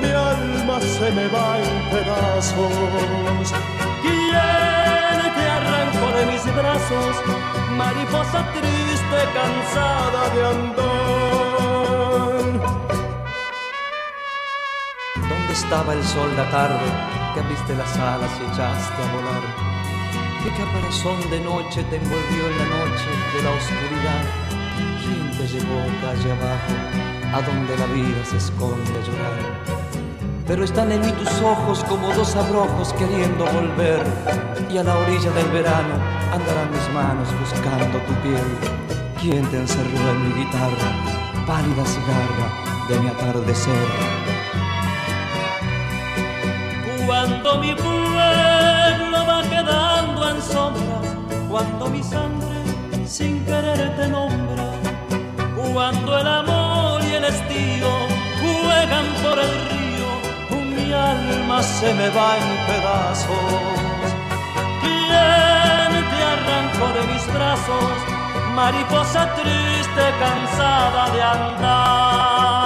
mi alma se me va en pedazos. ¿Quién te arrancó de mis brazos, mariposa triste, cansada de andar? ¿Dónde estaba el sol la tarde que abriste las alas y echaste a volar? ¿Qué caparazón de noche te envolvió en la noche de la oscuridad? Llevó calle abajo, a donde la vida se esconde a llorar. Pero están en mí tus ojos como dos abrojos queriendo volver, y a la orilla del verano andarán mis manos buscando tu piel. ¿Quién te encerró en mi guitarra? pálida cigarra de mi atardecer. Cuando mi pueblo va quedando en sombra, cuando mi sangre sin querer te nombra, cuando el amor y el estío juegan por el río, mi alma se me va en pedazos. ¿Quién te arrancó de mis brazos? mariposa triste, cansada de andar.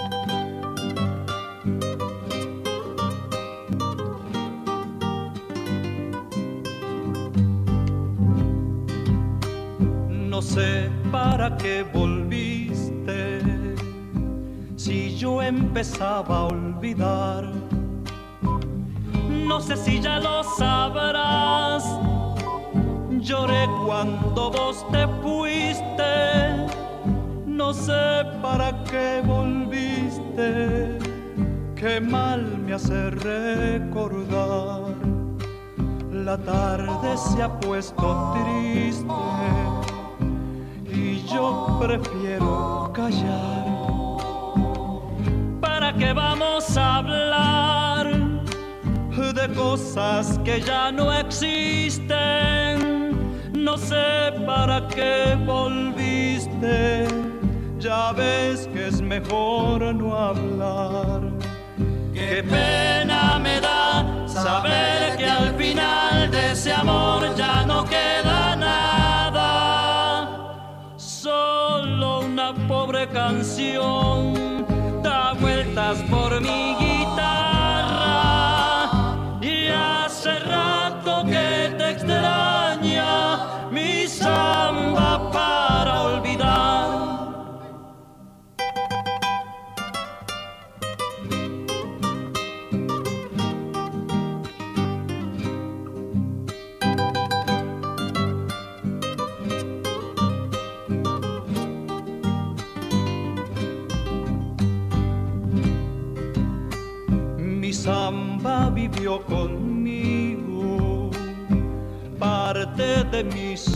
Recordar. La tarde se ha puesto triste y yo prefiero callar que vamos a hablar de cosas que ya no existen. No sé para qué volviste, ya ves que es mejor no hablar. Qué pena me da saber que al final de ese amor ya no queda nada, solo una pobre canción por mi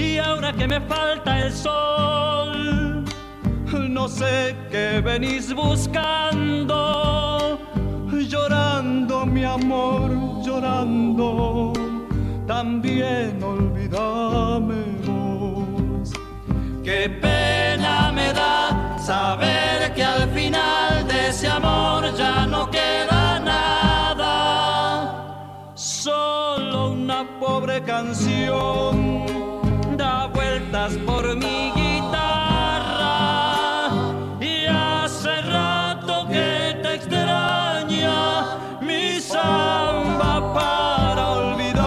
Y ahora que me falta el sol, no sé qué venís buscando, llorando mi amor, llorando, también olvídame vos. Qué pena me da saber que al final de ese amor ya no queda pobre canción por mi guitarra y hace rato que te extraña mi samba para olvidar.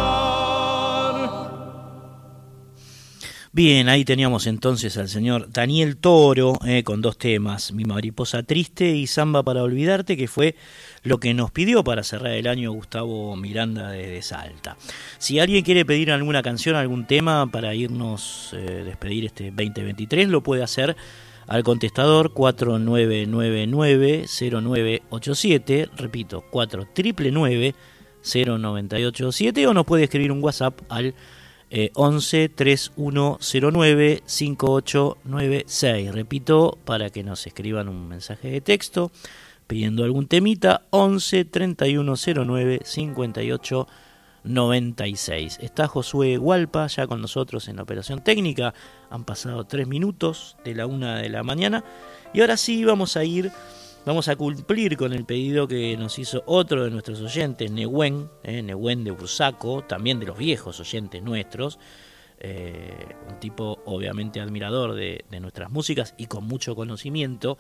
Bien, ahí teníamos entonces al señor Daniel Toro eh, con dos temas, Mi mariposa triste y Samba para olvidarte, que fue lo que nos pidió para cerrar el año Gustavo Miranda de, Salta. Si alguien quiere pedir alguna canción, algún tema para irnos, eh, despedir este 2023, lo puede hacer al contestador 4999-0987, repito, 4999-0987, o nos puede escribir un WhatsApp al 11 3109 5896. Repito, para que nos escriban un mensaje de texto pidiendo algún temita, 11 3109 58 96. Está Josué Hualpa ya con nosotros en la operación técnica. Han pasado tres minutos de la una de la mañana. Y ahora sí vamos a ir, vamos a cumplir con el pedido que nos hizo otro de nuestros oyentes, Nehuen, eh, de Bursaco, también de los viejos oyentes nuestros. Eh, un tipo obviamente admirador de nuestras músicas y con mucho conocimiento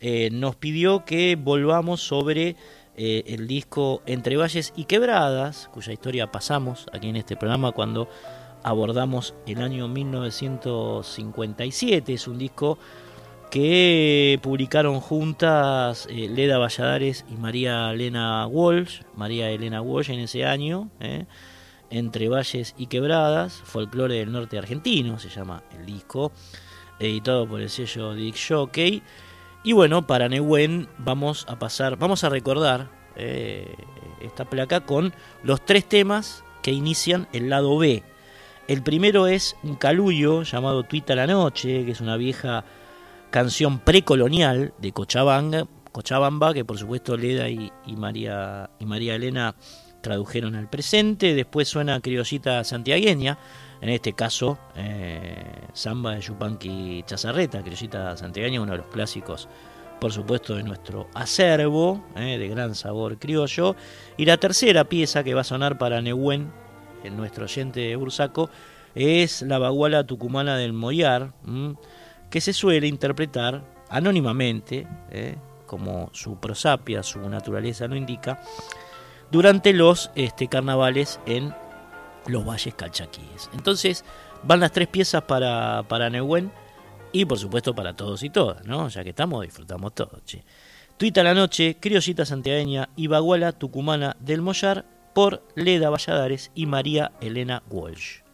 eh, nos pidió que volvamos sobre eh, el disco Entre Valles y Quebradas, cuya historia pasamos aquí en este programa cuando abordamos el año 1957. Es un disco que publicaron juntas eh, Leda Valladares y María Elena Walsh, María Elena Walsh en ese año, Entre Valles y Quebradas, Folclore del Norte Argentino, se llama el disco, editado por el sello Dick Jockey. Y bueno, para Neuwen vamos a pasar, vamos a recordar eh, esta placa con los tres temas que inician el lado B. El primero es un calullo llamado Tuita la Noche, que es una vieja canción precolonial de Cochabamba, Cochabamba que por supuesto Leda y, María, y María Elena tradujeron al presente. Después suena Criollita Santiagueña, en este caso eh, Samba de Yupanqui Chazarreta, Criollita Santiagueña, uno de los clásicos por supuesto de nuestro acervo eh, de gran sabor criollo. Y la tercera pieza que va a sonar para Nehuen, en nuestro oyente de Bursaco, es la baguala tucumana del Moyar, que se suele interpretar anónimamente, eh, como su prosapia, su naturaleza lo indica, durante los este, carnavales en los valles calchaquíes. Entonces van las tres piezas para, para Nehuen y por supuesto para todos y todas, ¿no? Ya que estamos, disfrutamos todos, che. Tuita la noche, Criollita Santiagueña y Baguala Tucumana del Mollar por Leda Valladares y María Elena Walsh.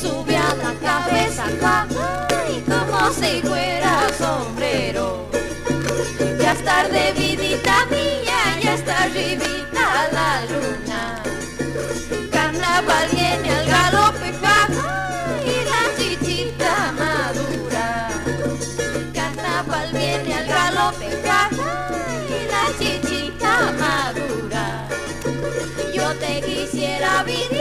Sube a la cabeza, y como si fuera sombrero. Ya es tarde, vidita mía, ya está arribita la luna. Carnaval viene al galope, y la chichita madura. Carnaval viene al galope, y la chichita madura. Yo te quisiera, vidita,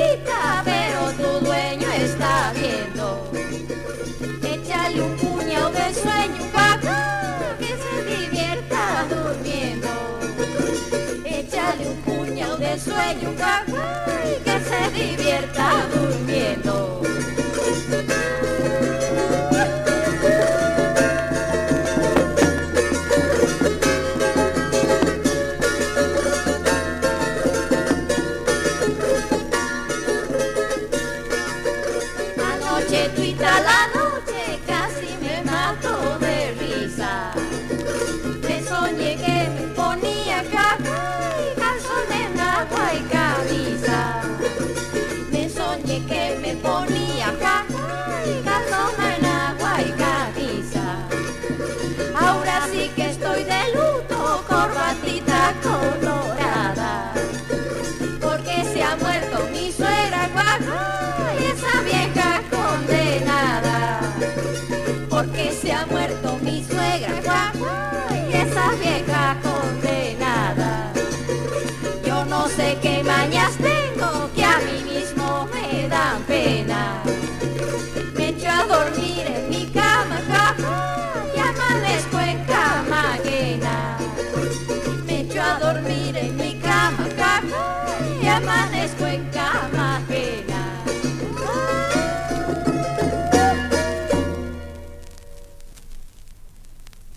sueño, papá, que se divierta durmiendo.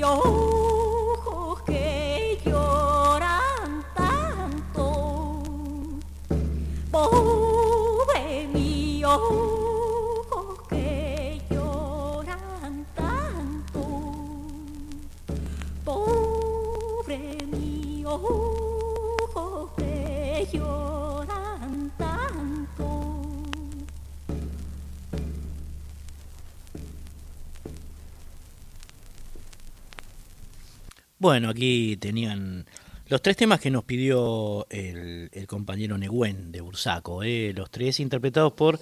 Mi Bueno, aquí tenían los tres temas que nos pidió el, compañero Neguen de Bursaco, ¿eh? los tres interpretados por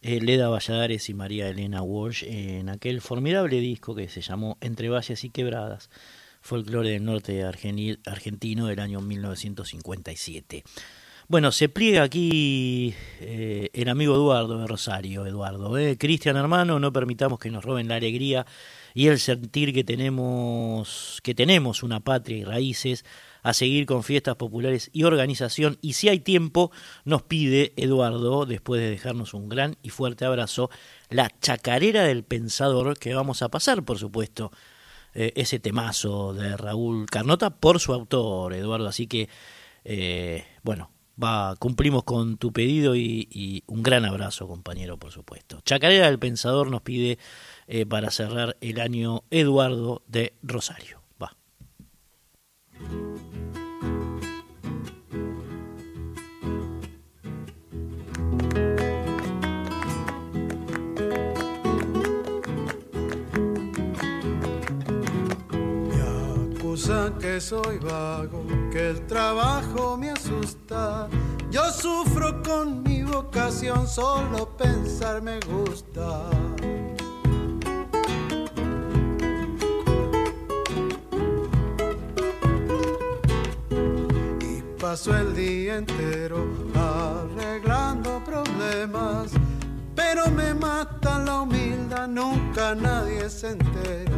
eh, Leda Valladares y María Elena Walsh en aquel formidable disco que se llamó Entre Valles y Quebradas, folclore del norte argentino del año 1957. Bueno, se pliega aquí eh, el amigo Eduardo de Rosario, Eduardo. ¿eh? Cristian hermano, no permitamos que nos roben la alegría y el sentir que tenemos, que tenemos una patria y raíces a seguir con fiestas populares y organización. Y si hay tiempo, nos pide Eduardo, después de dejarnos un gran y fuerte abrazo, la chacarera del pensador que vamos a pasar, por supuesto, eh, ese temazo de Raúl Carnota por su autor, Eduardo. Así que, eh, bueno, va, cumplimos con tu pedido y, y un gran abrazo, compañero, por supuesto. Chacarera del Pensador nos pide eh, para cerrar el año Eduardo de Rosario. Va. Que soy vago, que el trabajo me asusta. Yo sufro con mi vocación, solo pensar me gusta. Paso el día entero arreglando problemas, pero me mata la humildad, nunca nadie se entera.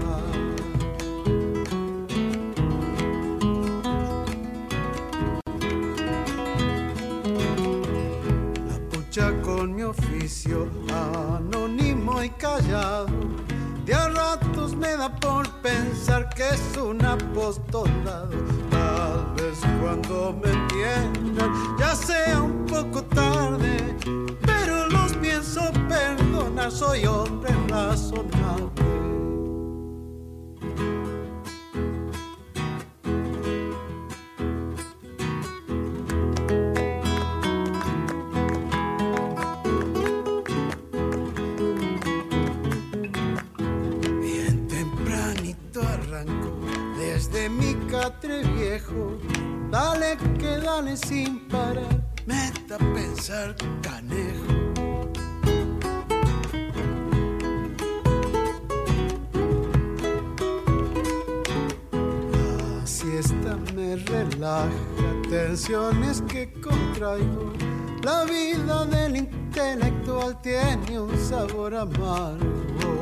lucha con mi oficio, anónimo y callado. De a ratos me da por pensar que es un apostolado. Tal vez cuando me entiendan ya sea un poco tarde, pero los pienso perdonar, soy hombre razonable. Catre viejo. Dale que dale sin parar, meta a pensar canejo. La siesta me relaja, tensiones que contraigo. La vida del intelectual tiene un sabor amargo.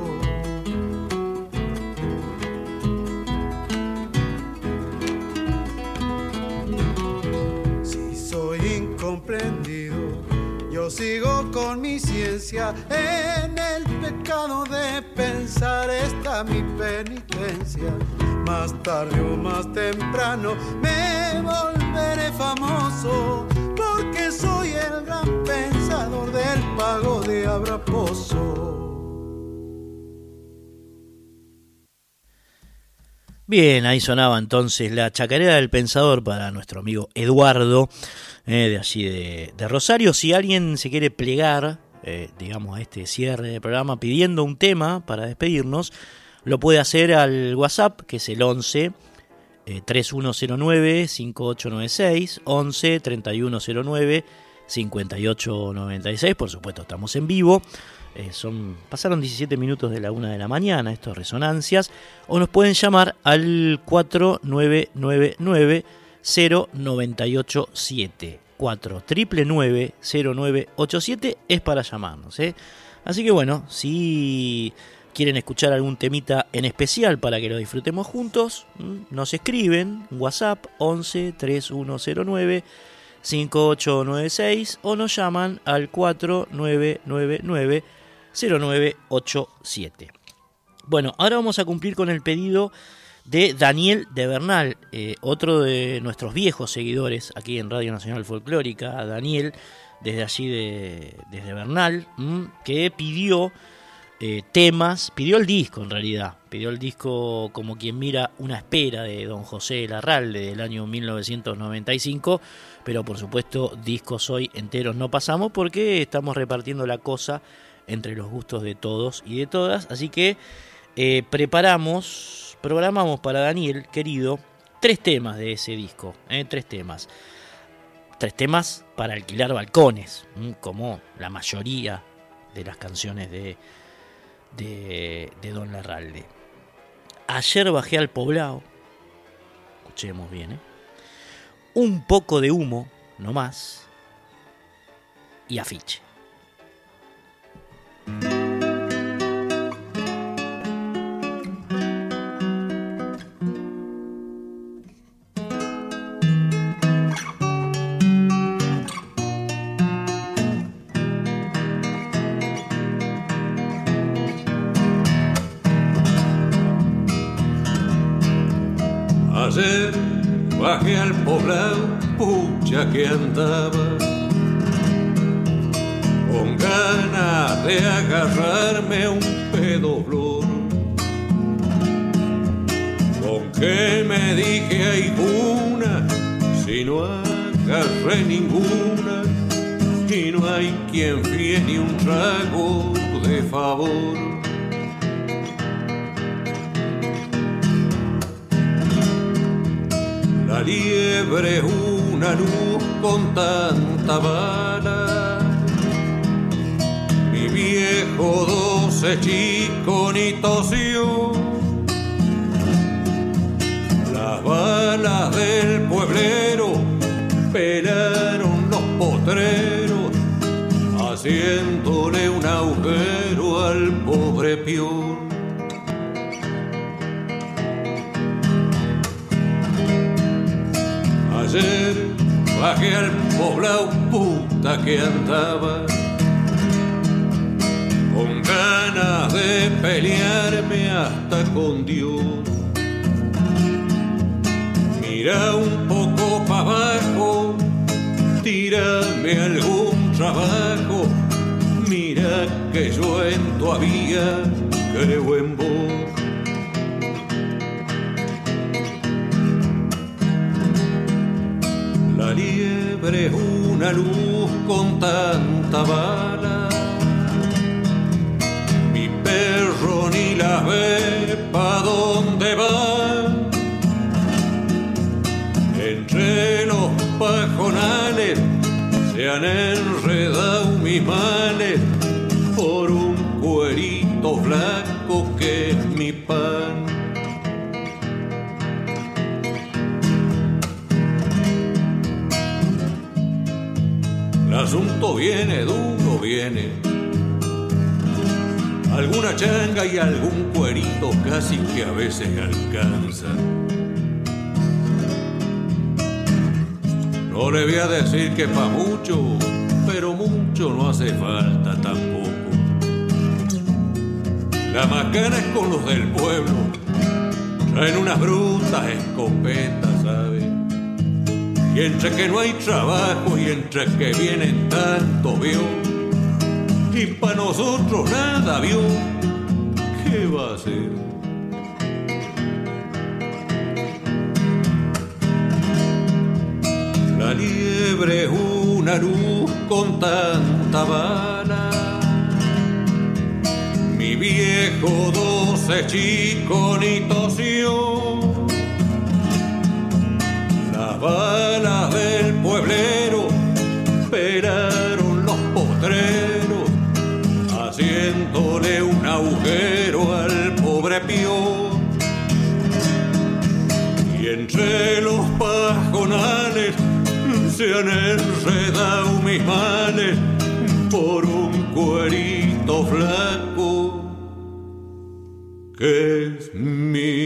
Incomprendido, yo sigo con mi ciencia. En el pecado de pensar está mi penitencia. Más tarde o más temprano me volveré famoso. Porque soy el gran pensador del pago de Abraposo. Bien, ahí sonaba entonces la chacarera del pensador para nuestro amigo Eduardo, eh, de allí de, Rosario. Si alguien se quiere plegar, eh, digamos, a este cierre de programa pidiendo un tema para despedirnos, lo puede hacer al WhatsApp, que es el 11 eh, 3109-5896, 11 3109 5896. Por supuesto, estamos en vivo. Eh, son, pasaron 17 minutos de la una de la mañana, estos resonancias, o nos pueden llamar al 4999 0987 4999 0987 es para llamarnos. ¿eh? Así que bueno, si quieren escuchar algún temita en especial para que lo disfrutemos juntos, nos escriben WhatsApp 11 3109 5896 o nos llaman al 4999 0987. Bueno, ahora vamos a cumplir con el pedido de Daniel de Bernal, eh, otro de nuestros viejos seguidores aquí en Radio Nacional Folclórica, Daniel, desde allí de, desde Bernal, que pidió eh, temas, pidió el disco en realidad, pidió el disco como quien mira una espera de don José Larralde del año 1995, pero por supuesto discos hoy enteros no pasamos porque estamos repartiendo la cosa entre los gustos de todos y de todas, así que eh, preparamos, programamos para Daniel, querido, tres temas de ese disco, eh, tres temas. Tres temas para alquilar balcones, mm, como la mayoría de las canciones de, de, de Don Larralde. Ayer bajé al poblado, escuchemos bien, ¿eh? un poco de humo, no más, y afiche. Que andaba con ganas de agarrarme un pedo flor. Con que me dije hay una, si no agarré ninguna, y no hay quien fíe ni un trago de favor. La liebre una luz con tanta bala. Mi viejo doce chico ni tosió. Las balas del pueblero pelaron los potreros, haciéndole un agujero al pobre pior. Bajé al poblado puta que andaba con ganas de pelearme hasta con Dios. Mira un poco para abajo, tírame algún trabajo. Mira que yo en todavía creo en vos. Una luz con tanta bala. Mi perro ni la ve pa' dónde va. Entre los pajonales se han enredado mis males por un cuerito blanco que es mi pan. Asunto viene, duro viene. Alguna changa y algún cuerito casi que a veces alcanza. No le voy a decir que pa' mucho, pero mucho no hace falta tampoco. La macana es con los del pueblo, traen unas brutas escopetas. Entre que no hay trabajo y entre que vienen tanto, vio. Y para nosotros nada, vio. ¿Qué va a hacer? La liebre es una luz con tanta bala. Mi viejo doce chico ni tosió balas del pueblero pelaron los potreros, haciéndole un agujero al pobre pío. Y entre los pajonales se han enredado mis males por un cuerito flaco que es mi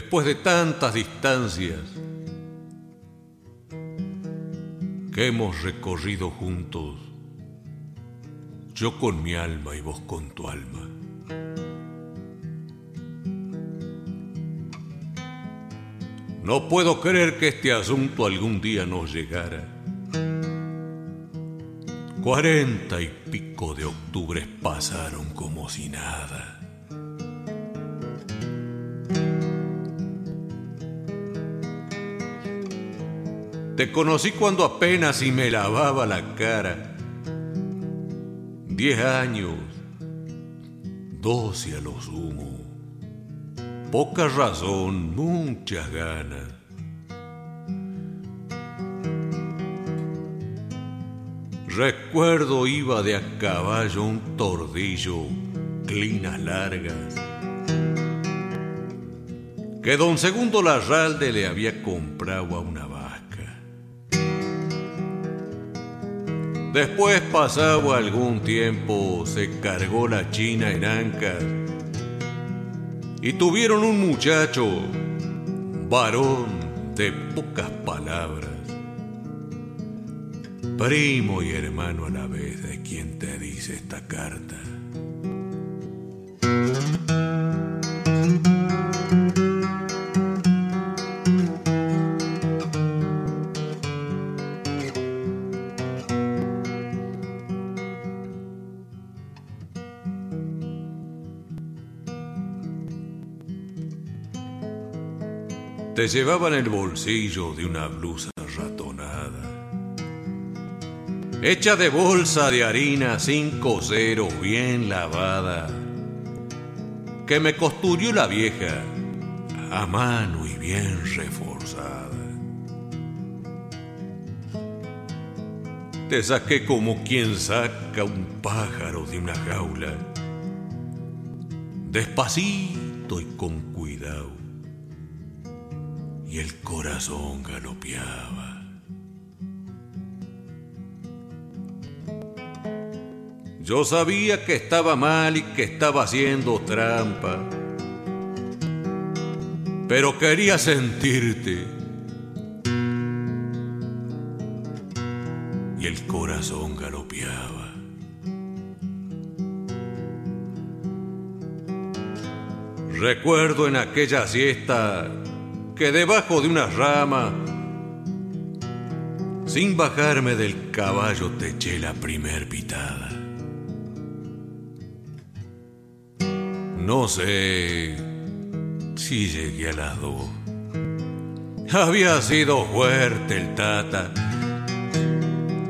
Después de tantas distancias que hemos recorrido juntos, yo con mi alma y vos con tu alma. No puedo creer que este asunto algún día nos llegara. Cuarenta y pico de octubres pasaron como si nada. Te conocí cuando apenas y me lavaba la cara. Diez años, doce a lo sumo. Poca razón, muchas ganas. Recuerdo iba de a caballo un tordillo, clinas largas, que don Segundo Larralde le había comprado a una vasca. Después, pasado algún tiempo, se cargó la china en ancas y tuvieron un muchacho, varón de pocas palabras, primo y hermano a la vez de quien te dice esta carta. Te llevaba en el bolsillo de una blusa ratonada, hecha de bolsa de harina sin cosero bien lavada, que me costurió la vieja a mano y bien reforzada. Te saqué como quien saca un pájaro de una jaula, despacito y con cuidado y el corazón galopeaba. Yo sabía que estaba mal y que estaba haciendo trampa, pero quería sentirte. Y el corazón galopeaba. Recuerdo en aquella siesta que debajo de una rama, sin bajarme del caballo, te eché la primer pitada. No sé si llegué a las dos. Había sido fuerte el tata.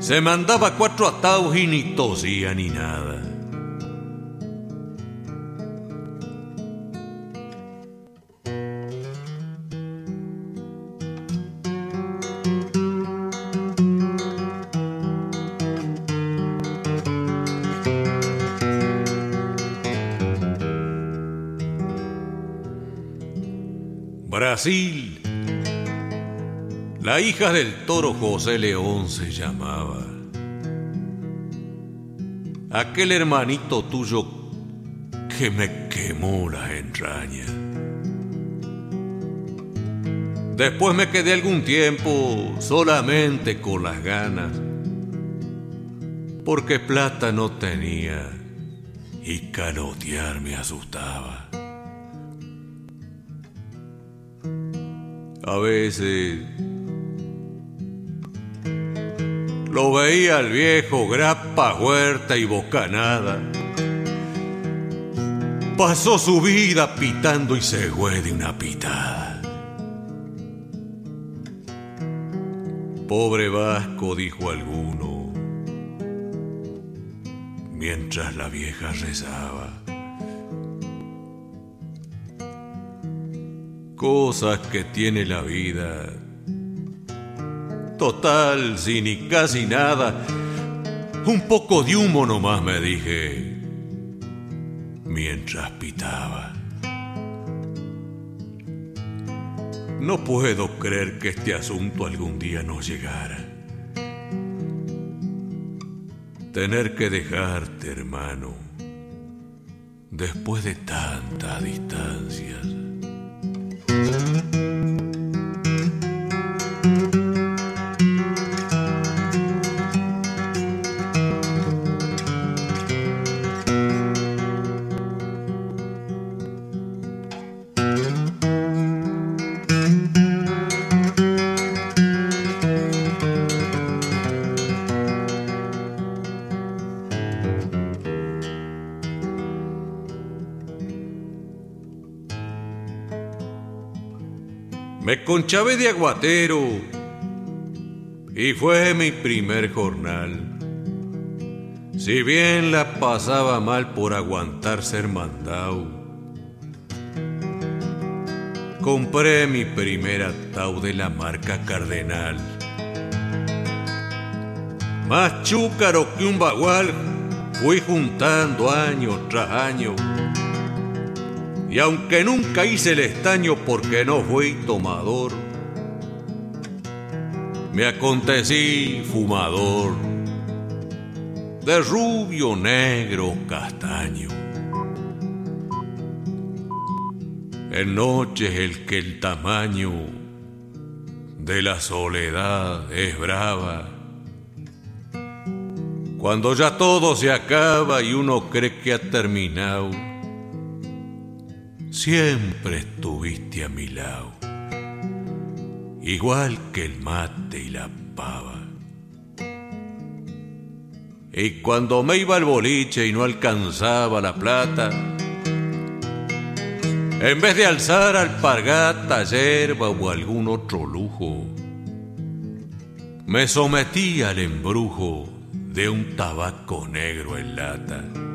Se mandaba cuatro ataúdes y ni tosía ni nada. Brasil. La hija del toro José León se llamaba. Aquel hermanito tuyo que me quemó las entrañas. Después me quedé algún tiempo solamente con las ganas, porque plata no tenía y calotear me asustaba. A veces lo veía al viejo grapa, huerta y bocanada. Pasó su vida pitando y se fue de una pitada. Pobre Vasco, dijo alguno, mientras la vieja rezaba. Cosas que tiene la vida. Total, sin ni casi nada. Un poco de humo nomás me dije mientras pitaba. No puedo creer que este asunto algún día nos llegara. Tener que dejarte, hermano, después de tantas distancias. Música Me conchavé de aguatero y fue mi primer jornal. Si bien la pasaba mal por aguantar ser mandado, compré mi primer ataúd de la marca Cardenal. Más chúcaro que un bagual fui juntando año tras año. Y aunque nunca hice el estaño porque no fui tomador, me acontecí fumador de rubio, negro, castaño. En noches el que el tamaño de la soledad es brava. Cuando ya todo se acaba y uno cree que ha terminado, siempre estuviste a mi lado, igual que el mate y la pava. Y cuando me iba al boliche y no alcanzaba la plata, en vez de alzar alpargata, yerba o algún otro lujo, me sometí al embrujo de un tabaco negro en lata.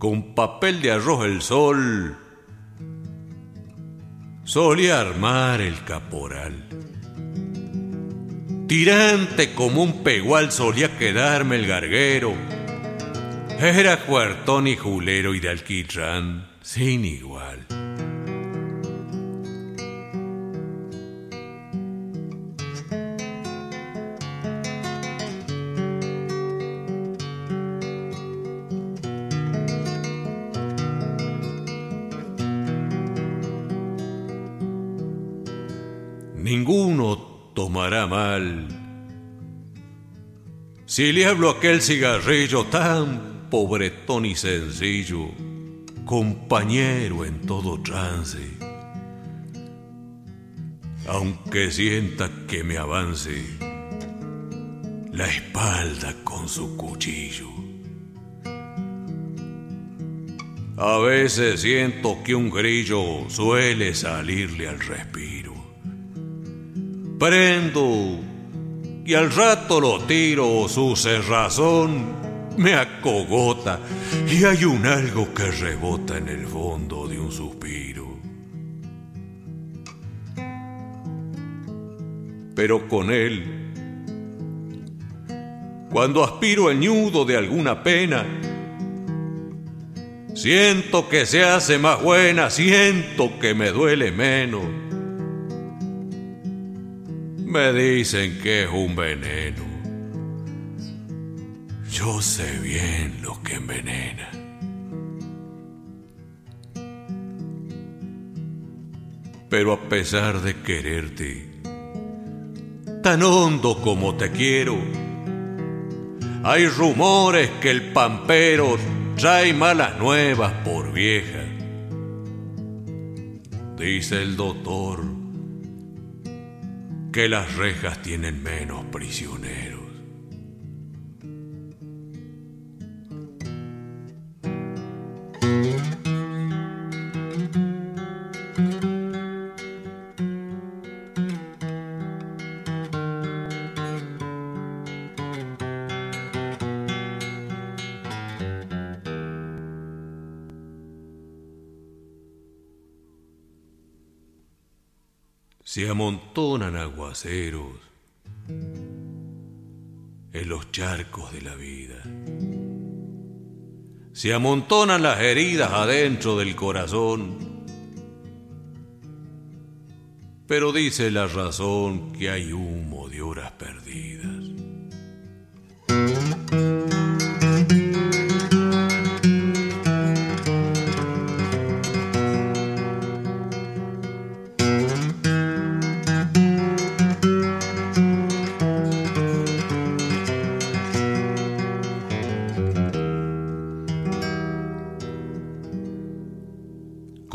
Con papel de arroz el sol, solía armar el caporal. Tirante como un pegual solía quedarme el garguero. Era cuartón y julero y de alquitrán, sin igual. Mal si le hablo aquel cigarrillo tan pobretón y sencillo, compañero en todo trance. Aunque sienta que me avance la espalda con su cuchillo. A veces siento que un grillo suele salirle al respiro. Prendo y al rato lo tiro, su cerrazón me acogota y hay un algo que rebota en el fondo de un suspiro. Pero con él, cuando aspiro el ñudo de alguna pena, siento que se hace más buena, siento que me duele menos. Me dicen que es un veneno. Yo sé bien lo que envenena. Pero a pesar de quererte, tan hondo como te quiero, hay rumores que el pampero trae malas nuevas por vieja. Dice el doctor que las rejas tienen menos prisioneros. Amontonan aguaceros en los charcos de la vida. Se amontonan las heridas adentro del corazón. Pero dice la razón que hay humo de horas perdidas.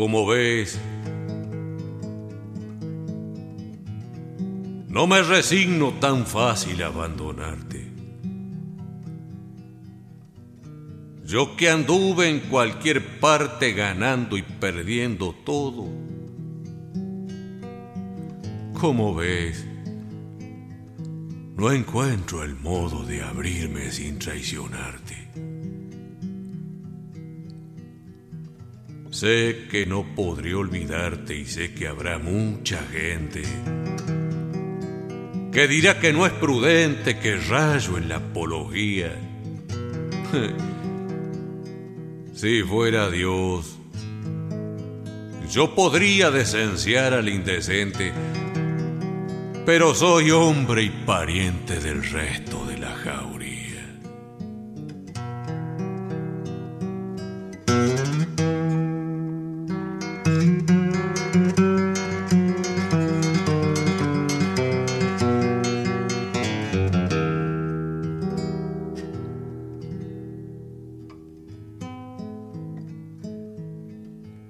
Como ves, no me resigno tan fácil a abandonarte. Yo que anduve en cualquier parte ganando y perdiendo todo. Como ves, no encuentro el modo de abrirme sin traicionarte. Sé que no podré olvidarte y sé que habrá mucha gente que dirá que no es prudente que rayo en la apología. si fuera Dios, yo podría desenciar al indecente, pero soy hombre y pariente del resto de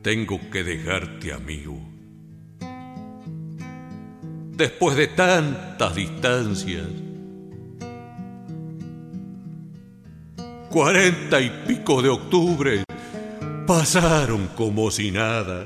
Tengo que dejarte, amigo. Después de tantas distancias, cuarenta y pico de octubre pasaron como si nada.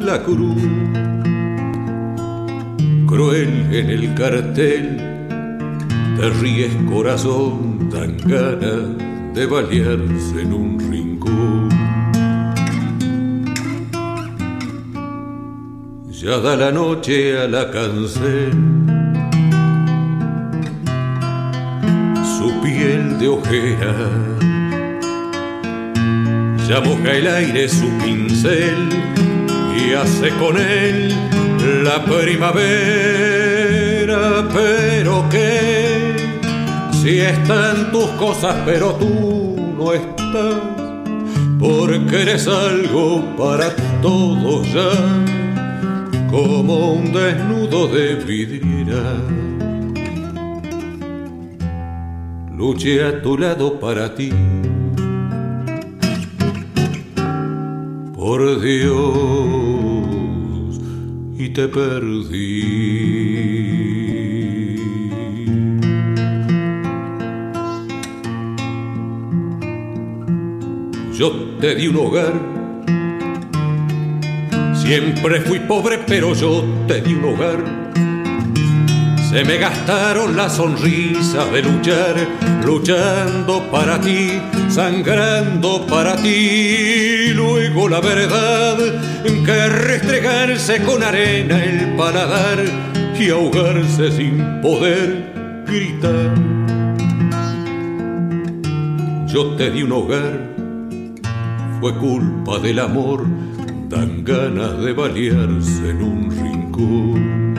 la cruz. Cruel en el cartel, te ríes corazón, dan ganas de balearse en un rincón. Ya da la noche a la cancel su piel de ojera. Ya moja el aire su pincel hace con él la primavera. Pero que si están tus cosas, pero tú no estás, porque eres algo para todos ya, como un desnudo de vidriera. luché a tu lado para ti. Por Dios, te perdí. Yo te di un hogar, siempre fui pobre, pero yo te di un hogar se me gastaron las sonrisas de luchar, luchando para ti, sangrando para ti. Luego la verdad que restregarse con arena el paladar y ahogarse sin poder gritar. Yo te di un hogar, fue culpa del amor, dan ganas de balearse en un rincón.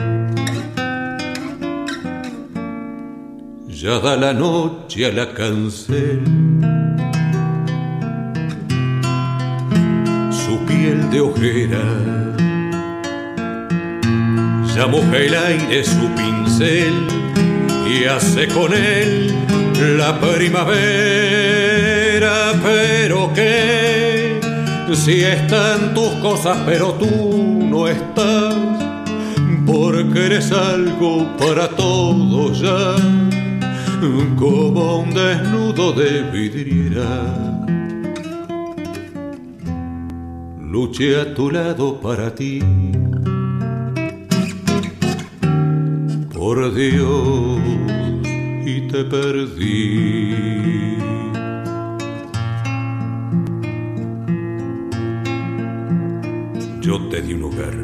ya da la noche a la cancel. De ojera ya moja el aire su pincel y hace con él la primavera. Pero que si están tus cosas, pero tú no estás, porque eres algo para todos ya como un desnudo de vidriera. Luché a tu lado para ti. Por Dios, y te perdí. Yo te di un hogar.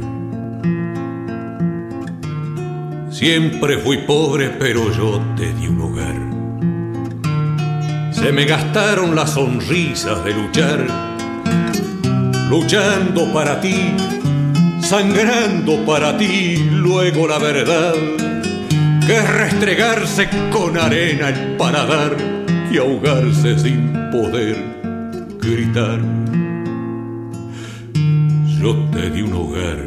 Siempre fui pobre, pero yo te di un hogar. se me gastaron las sonrisas de luchar, luchando para ti, sangrando para ti, luego la verdad, que es restregarse con arena el paladar y ahogarse sin poder gritar. Yo te di un hogar,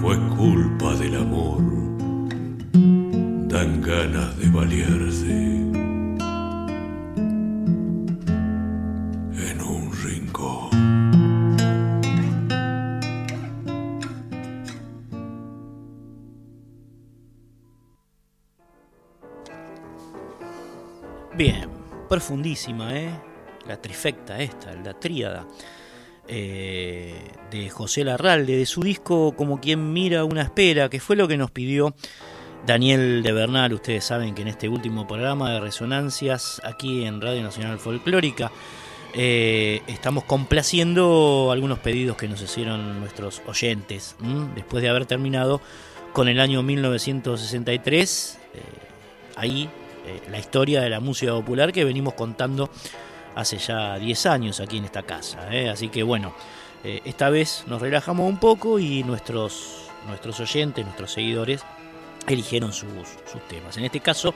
fue culpa del amor, dan ganas de balearse. Profundísima, ¿eh? La trifecta esta, la tríada eh, de José Larralde, de su disco Como quien mira una espera, que fue lo que nos pidió Daniel de Bernal. Ustedes saben que en este último programa de Resonancias, aquí en Radio Nacional Folclórica, eh, estamos complaciendo algunos pedidos que nos hicieron nuestros oyentes, después de haber terminado con el año 1963, eh, ahí eh, la historia de la música popular que venimos contando hace ya 10 años aquí en esta casa. ¿eh? Así que bueno, eh, esta vez nos relajamos un poco y nuestros, nuestros oyentes, nuestros seguidores, eligieron sus, sus temas. En este caso,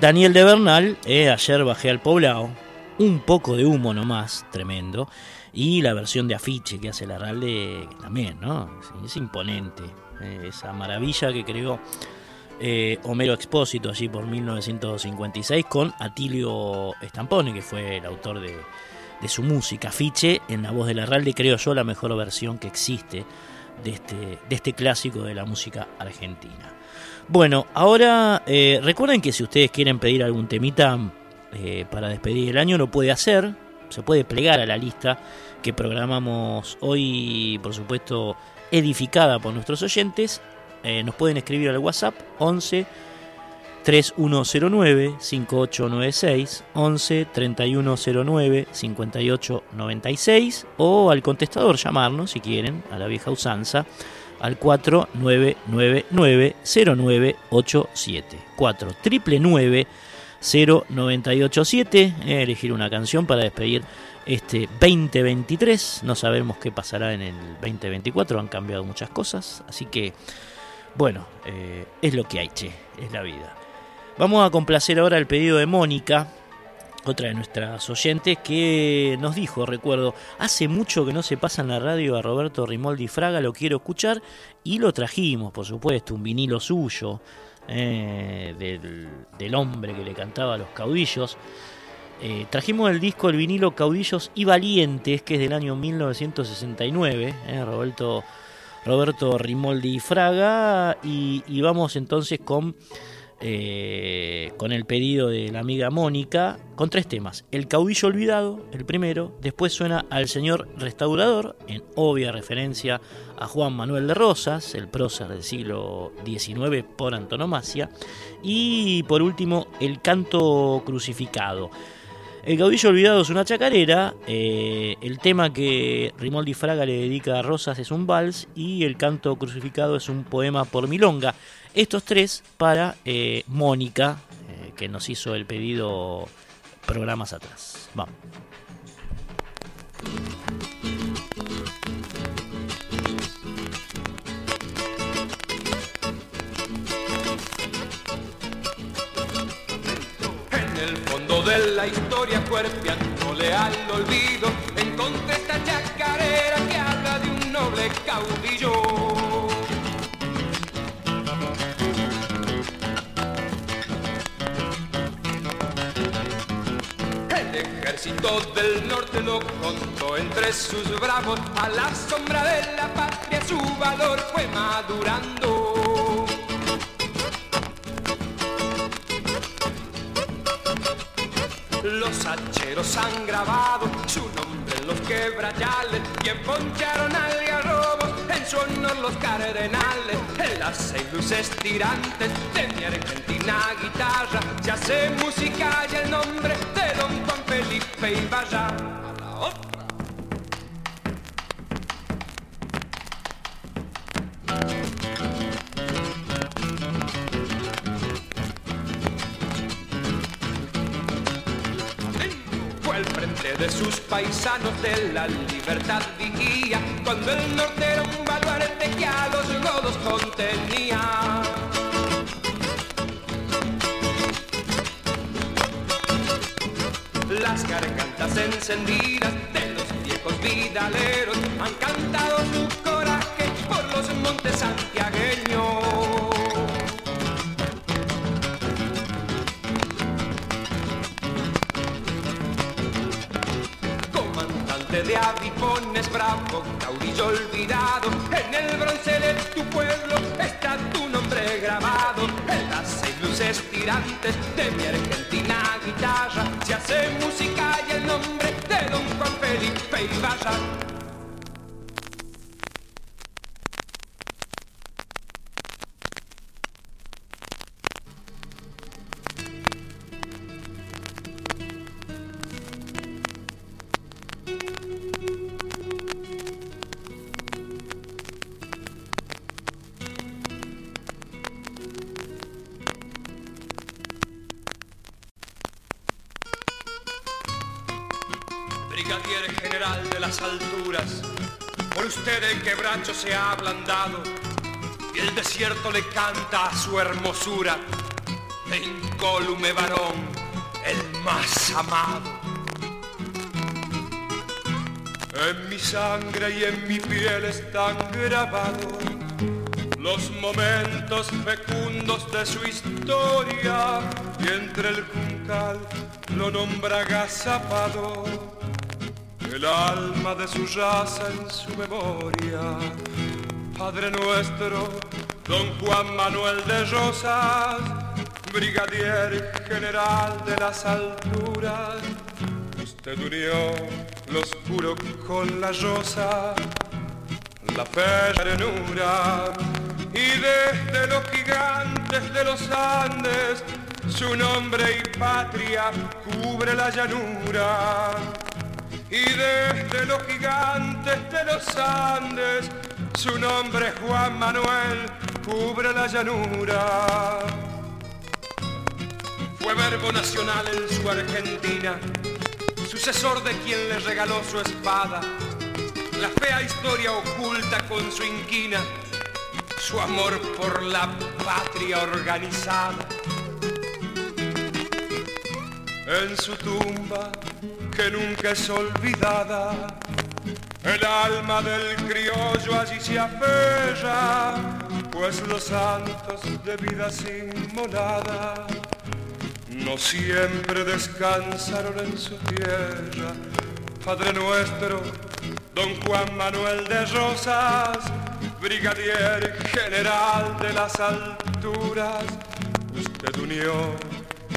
Daniel de Bernal, ayer bajé al poblado, un poco de humo nomás, tremendo, y la versión de afiche que hace la Ralde también, ¿no? Es, es imponente, esa maravilla que creó eh, Homero Expósito allí por 1956 con Atilio Stampone, que fue el autor de, de su música. Afiche en la voz de la Ralde, creo yo, la mejor versión que existe de este, de este clásico de la música argentina. Bueno, ahora eh, recuerden que si ustedes quieren pedir algún temita eh, para despedir el año, lo puede hacer. Se puede plegar a la lista que programamos hoy, por supuesto, edificada por nuestros oyentes. Eh, nos pueden escribir al WhatsApp 11 3109 5896 11 3109 5896 o al contestador llamarnos si quieren a la vieja usanza al 4999-0987. 4 0987. Eh, elegir una canción para despedir este 2023. No sabemos qué pasará en el 2024. Han cambiado muchas cosas. Así que, bueno, eh, es lo que hay, che. Es la vida. Vamos a complacer ahora el pedido de Mónica. Otra de nuestras oyentes que nos dijo, recuerdo, hace mucho que no se pasa en la radio a Roberto Rimoldi Fraga, lo quiero escuchar y lo trajimos, por supuesto, un vinilo suyo eh, del, del, hombre que le cantaba a los caudillos. Eh, trajimos el disco, el vinilo Caudillos y Valientes, que es del año 1969, eh, Roberto, Roberto Rimoldi Fraga, y, y vamos entonces con... Eh, con el pedido de la amiga Mónica, con tres temas. El caudillo olvidado, el primero, después suena al señor restaurador, en obvia referencia a Juan Manuel de Rosas, el prócer del siglo XIX por antonomasia, y por último el canto crucificado. El caudillo olvidado es una chacarera, eh, el tema que Rimoldi Fraga le dedica a Rosas es un vals y el canto crucificado es un poema por milonga. Estos tres para eh, Mónica, eh, que nos hizo el pedido programas atrás. Vamos. Historia, cuerpeándole al olvido, encontré esta chacarera que habla de un noble caudillo. El ejército del norte lo contó entre sus bravos, a la sombra de la patria su valor fue madurando. Los hacheros han grabado su nombre en los quebrayales y emponcharon al garrobo en su honor los cardenales. En las seis luces tirantes de mi argentina guitarra se hace música y el nombre de don Juan Felipe Ibarra. De sus paisanos de la libertad vigía, cuando el norte era un baluarte que a los godos contenía. Las gargantas encendidas de los viejos vidaleros han cantado su coraje por los montes santiagueños. Avipones, bravo, caudillo olvidado, en el bronce de tu pueblo está tu nombre grabado, en las seis luces tirantes de mi argentina guitarra, se hace música y el nombre de don Juan Felipe Ibarra. Hermosura, de incólume varón, el más amado. En mi sangre y en mi piel están grabados los momentos fecundos de su historia y entre el juncal lo nombra agazapado el alma de su raza en su memoria. Padre nuestro, don Juan Manuel de Rosas, brigadier general de las alturas, usted unió lo oscuro con la rosa, la ternura, y desde los gigantes de los Andes, su nombre y patria cubre la llanura. Y desde los gigantes de los Andes su nombre Juan Manuel cubre la llanura. Fue verbo nacional en su Argentina, sucesor de quien le regaló su espada, la fea historia oculta con su inquina, su amor por la patria organizada. En su tumba que nunca es olvidada. El alma del criollo allí se aferra, pues los santos de vidas inmoladas no siempre descansaron en su tierra. Padre nuestro, don Juan Manuel de Rosas, brigadier general de las alturas, usted unió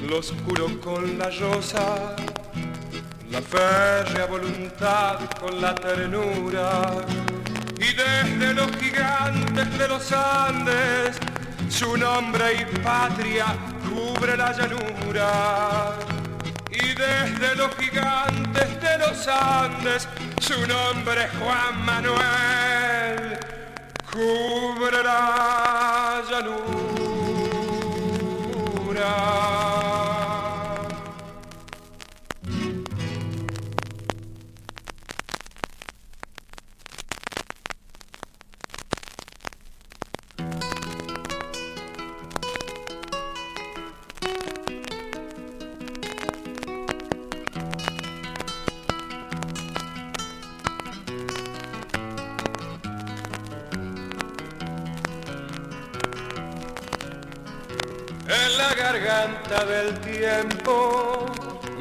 lo oscuro con la rosa la férrea voluntad con la ternura y desde los gigantes de los Andes su nombre y patria cubre la llanura y desde los gigantes de los Andes su nombre Juan Manuel cubre la llanura. Garganta del tiempo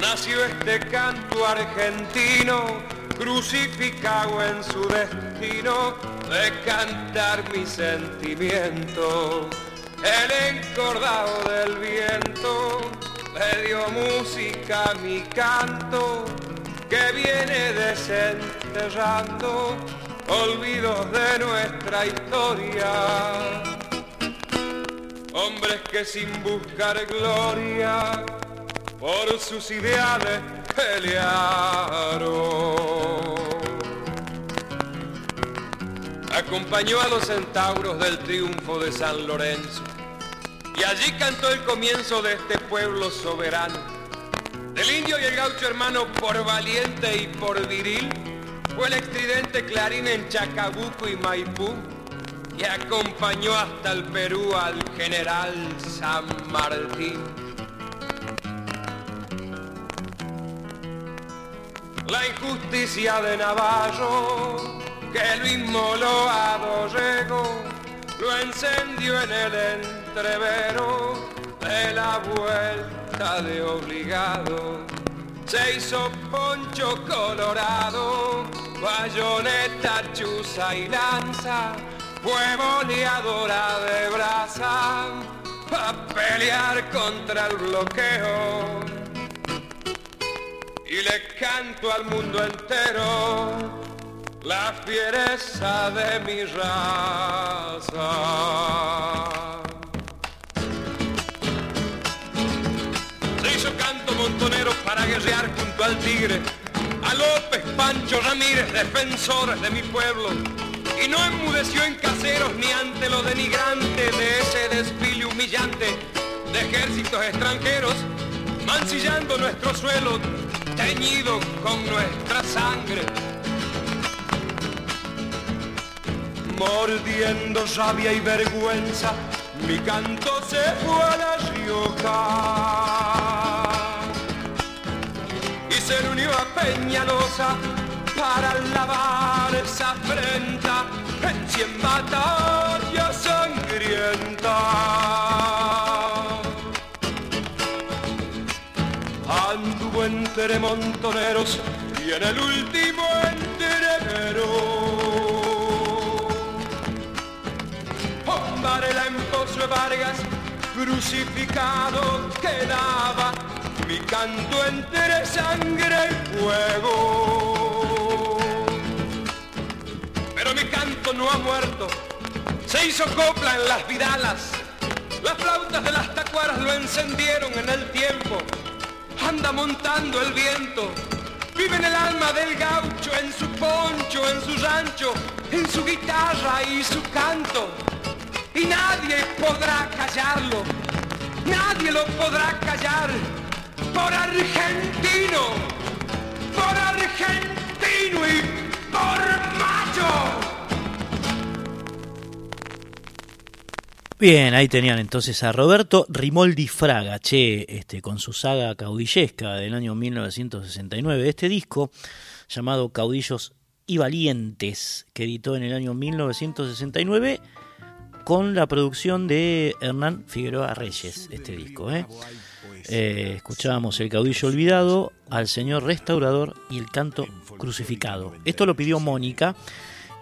nació este canto argentino, crucificado en su destino de cantar mi sentimiento. El encordado del viento le dio música a mi canto que viene desenterrando olvidos de nuestra historia hombres que sin buscar gloria por sus ideales pelearon. Acompañó a los centauros del triunfo de San Lorenzo y allí cantó el comienzo de este pueblo soberano. Del indio y el gaucho hermano por valiente y por viril, fue el estridente Clarín en Chacabuco y Maipú y acompañó hasta el Perú al general San Martín. La injusticia de Navarro, que lo inmoló a Dorrego, lo encendió en el entrevero de la vuelta de obligado. Se hizo poncho colorado, bayoneta, chuza y lanza, fue boleadora de brasa, a pelear contra el bloqueo y le canto al mundo entero la fiereza de mi raza. Se hizo canto montonero para guerrear junto al tigre, a López Pancho Ramírez, defensores de mi pueblo, y no enmudeció en caseros ni ante lo denigrante de ese desfile humillante de ejércitos extranjeros, mancillando nuestro suelo teñido con nuestra sangre. Mordiendo rabia y vergüenza, mi canto se fue a la Rioja. Y se unió a Peñalosa para lavar esa afrenta en cien batallas sangrientas. anduvo entre montoneros y en el último entrevero. Varela en Pozo Vargas, crucificado quedaba mi canto entre sangre y fuego. Pero mi canto no ha muerto, se hizo copla en las vidalas, las flautas de las tacuaras lo encendieron en el tiempo anda montando el viento. Vive en el alma del gaucho, en su poncho, en su rancho, en su guitarra y su canto. Y nadie podrá callarlo, nadie lo podrá callar. Por argentino, por argentino y por macho. Bien, ahí tenían entonces a Roberto Rimoldi Fraga, che, este, con su saga caudillesca del año 1969. Este disco, llamado Caudillos y Valientes, que editó en el año 1969 con la producción de Hernán Figueroa Reyes, este disco. ¿eh? Eh, escuchábamos El caudillo olvidado, Al Señor Restaurador y El canto crucificado. Esto lo pidió Mónica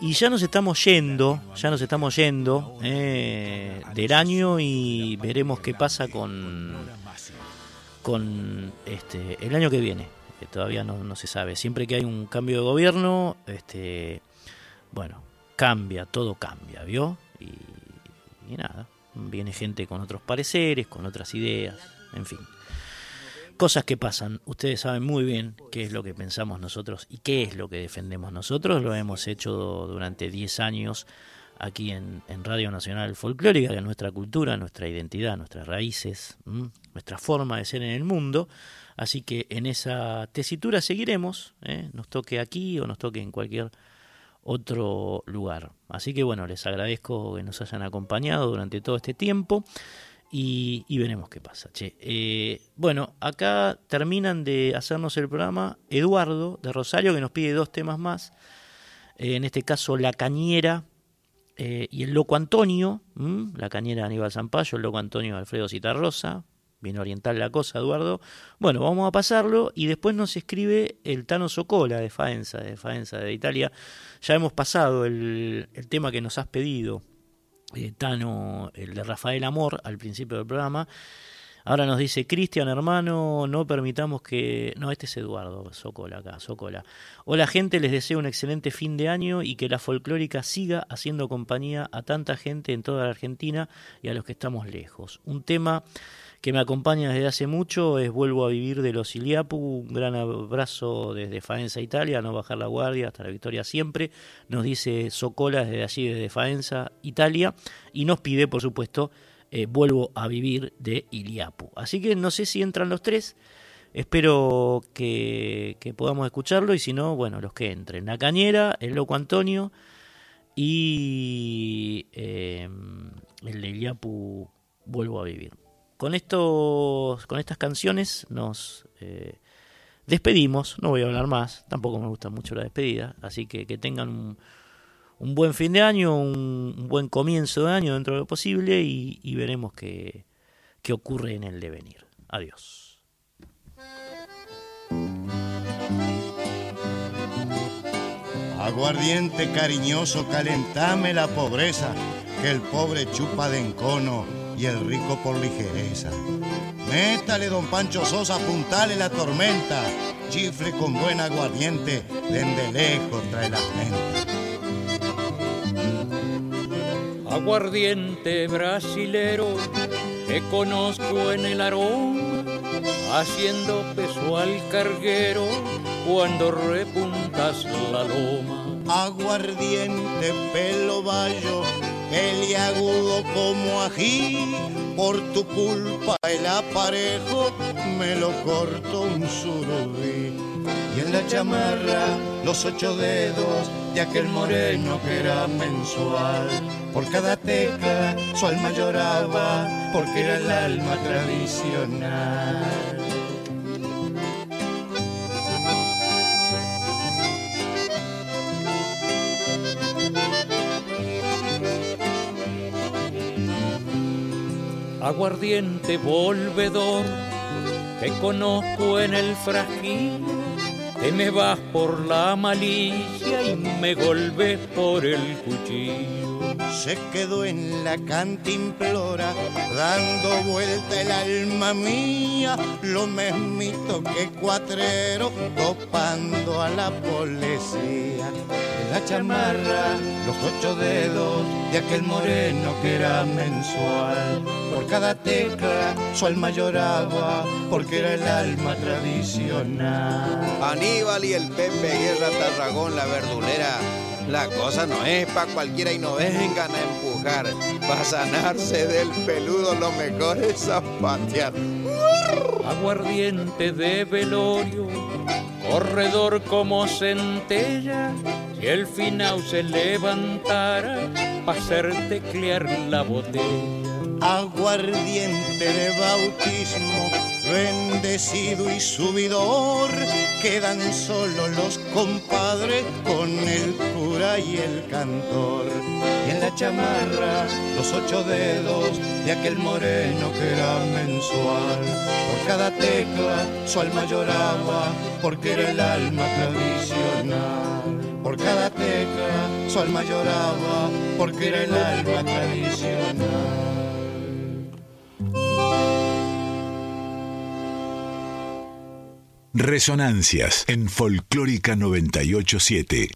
y ya nos estamos yendo, ya nos estamos yendo eh, del año y veremos qué pasa con, con este, el año que viene. Que todavía no, se sabe. Siempre que hay un cambio de gobierno, este, bueno, cambia, todo cambia, ¿vio? Y nada, viene gente con otros pareceres, con otras ideas, en fin cosas que pasan. Ustedes saben muy bien qué es lo que pensamos nosotros y qué es lo que defendemos nosotros. Lo hemos hecho durante 10 años aquí en, Radio Nacional Folclórica, que es nuestra cultura, nuestra identidad, nuestras raíces, nuestra forma de ser en el mundo. Así que en esa tesitura seguiremos, ¿eh? nos toque aquí o nos toque en cualquier otro lugar. Así que bueno, les agradezco que nos hayan acompañado durante todo este tiempo y, veremos qué pasa. Eh, bueno, acá terminan de hacernos el programa Eduardo de Rosario, que nos pide dos temas más. Eh, en este caso, La Cañera eh, y el Loco Antonio. La Cañera de Aníbal Zampayo, el Loco Antonio de Alfredo Citarrosa. Bien oriental la cosa, Eduardo. Bueno, vamos a pasarlo y después nos escribe el Tano Socola de Faenza, de Faenza de Italia. Ya hemos pasado el, el tema que nos has pedido eh, Tano, el de Rafael Amor, al principio del programa. Ahora nos dice, Cristian, hermano, no permitamos que... No, este es Eduardo Socola acá, Socola. Hola gente, les deseo un excelente fin de año y que la folclórica siga haciendo compañía a tanta gente en toda la Argentina y a los que estamos lejos. Un tema que me acompaña desde hace mucho es Vuelvo a vivir de los Iliapu. Un gran abrazo desde Faenza, Italia, no bajar la guardia, hasta la victoria siempre. Nos dice Socola desde allí, desde Faenza, Italia, y nos pide, por supuesto, eh, Vuelvo a vivir de Iliapu. Así que no sé si entran los tres, Espero que, podamos escucharlo y si no, bueno, los que entren. La Cañera, el Loco Antonio y eh, el de Yapu Vuelvo a Vivir. Con, estos, con estas canciones nos eh, despedimos, no voy a hablar más, tampoco me gusta mucho la despedida, así que que tengan un, buen fin de año, un, un buen comienzo de año dentro de lo posible y, y veremos qué, qué ocurre en el devenir. Adiós. Aguardiente cariñoso, calentame la pobreza, que el pobre chupa de encono y el rico por ligereza. Métale, don Pancho Sosa, apuntale la tormenta, chifle con buen aguardiente, desde lejos trae la gente. Aguardiente brasilero que conozco en el aroma, haciendo peso al carguero cuando repuntas la loma. Aguardiente, pelo bayo, peliagudo como ají, por tu culpa el aparejo me lo cortó un surubí. Y en la chamarra los ocho dedos de aquel moreno que era mensual. Por cada tecla su alma lloraba porque era el alma tradicional. Aguardiente volvedor que conozco en el fragil, que me vas por la malicia y me golpes por el cuchillo. Se quedó en la cantimplora, dando vuelta el alma mía, lo mismito que cuatrero, topando a la policía. La chamarra, los ocho dedos de aquel moreno que era mensual. Por cada tecla, su alma lloraba, porque era el alma tradicional. Aníbal y el Pepe Guerra Tarragón, la verdulera. La cosa no es pa' cualquiera y no vengan a empujar. Para sanarse del peludo lo mejor es zapatear. Aguardiente de velorio, corredor como centella, si el final se levantara para hacer teclear la botella. Aguardiente de bautismo, bendecido y subidor, quedan solo los compadres con el cura y el cantor. Y en la chamarra los ocho dedos de aquel moreno que era mensual. Por cada tecla su alma lloraba porque era el alma tradicional. Por cada tecla su alma lloraba porque era el alma tradicional. Resonancias en Folclórica 987.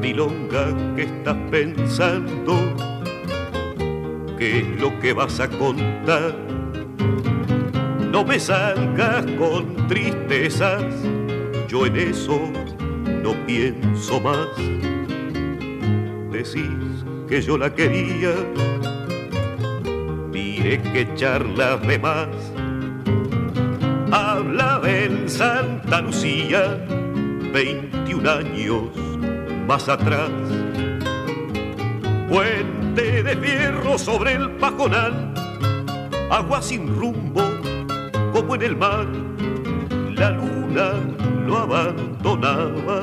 Milonga, ¿qué estás pensando? ¿Qué es lo que vas a contar? No me salgas con tristezas, yo en eso no pienso más. Decís que yo la quería, mire que charlas de más. Habla en Santa Lucía, 21 años más atrás. Puente de fierro sobre el pajonal, agua sin rumbo en el mar, la luna lo abandonaba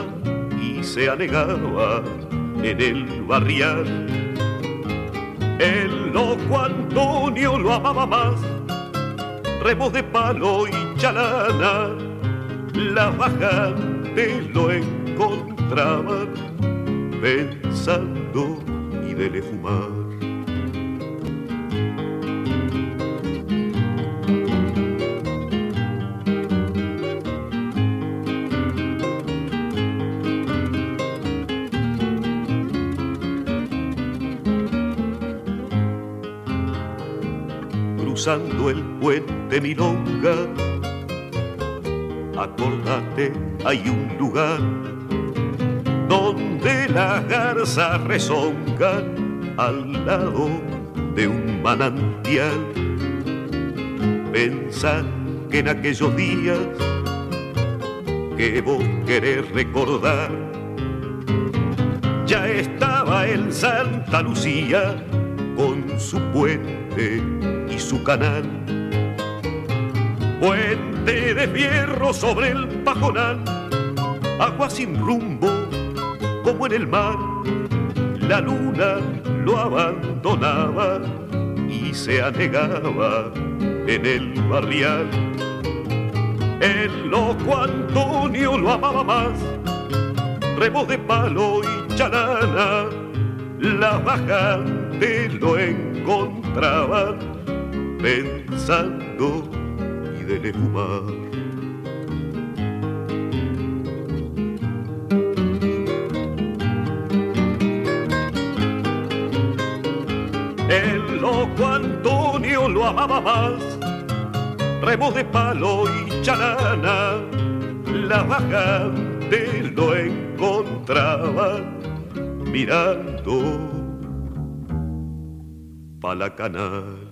y se anegaba en el barrial. El loco Antonio lo amaba más, remos de palo y chalana, las bajantes lo encontraban pensando y dele fumar. El puente Milonga. Acordate, hay un lugar donde las garzas rezongan al lado de un manantial. Pensá que en aquellos días que vos querés recordar, ya estaba en Santa Lucía con su puente su canal. Puente de fierro sobre el pajonal, agua sin rumbo como en el mar. La luna lo abandonaba y se anegaba en el barrial. El loco Antonio lo amaba más, remo de palo y chanana, la bajante lo encontraban pensando y de fumar. El loco Antonio lo amaba más, remo de palo y chanana, la bajante lo encontraban mirando pa' la canal.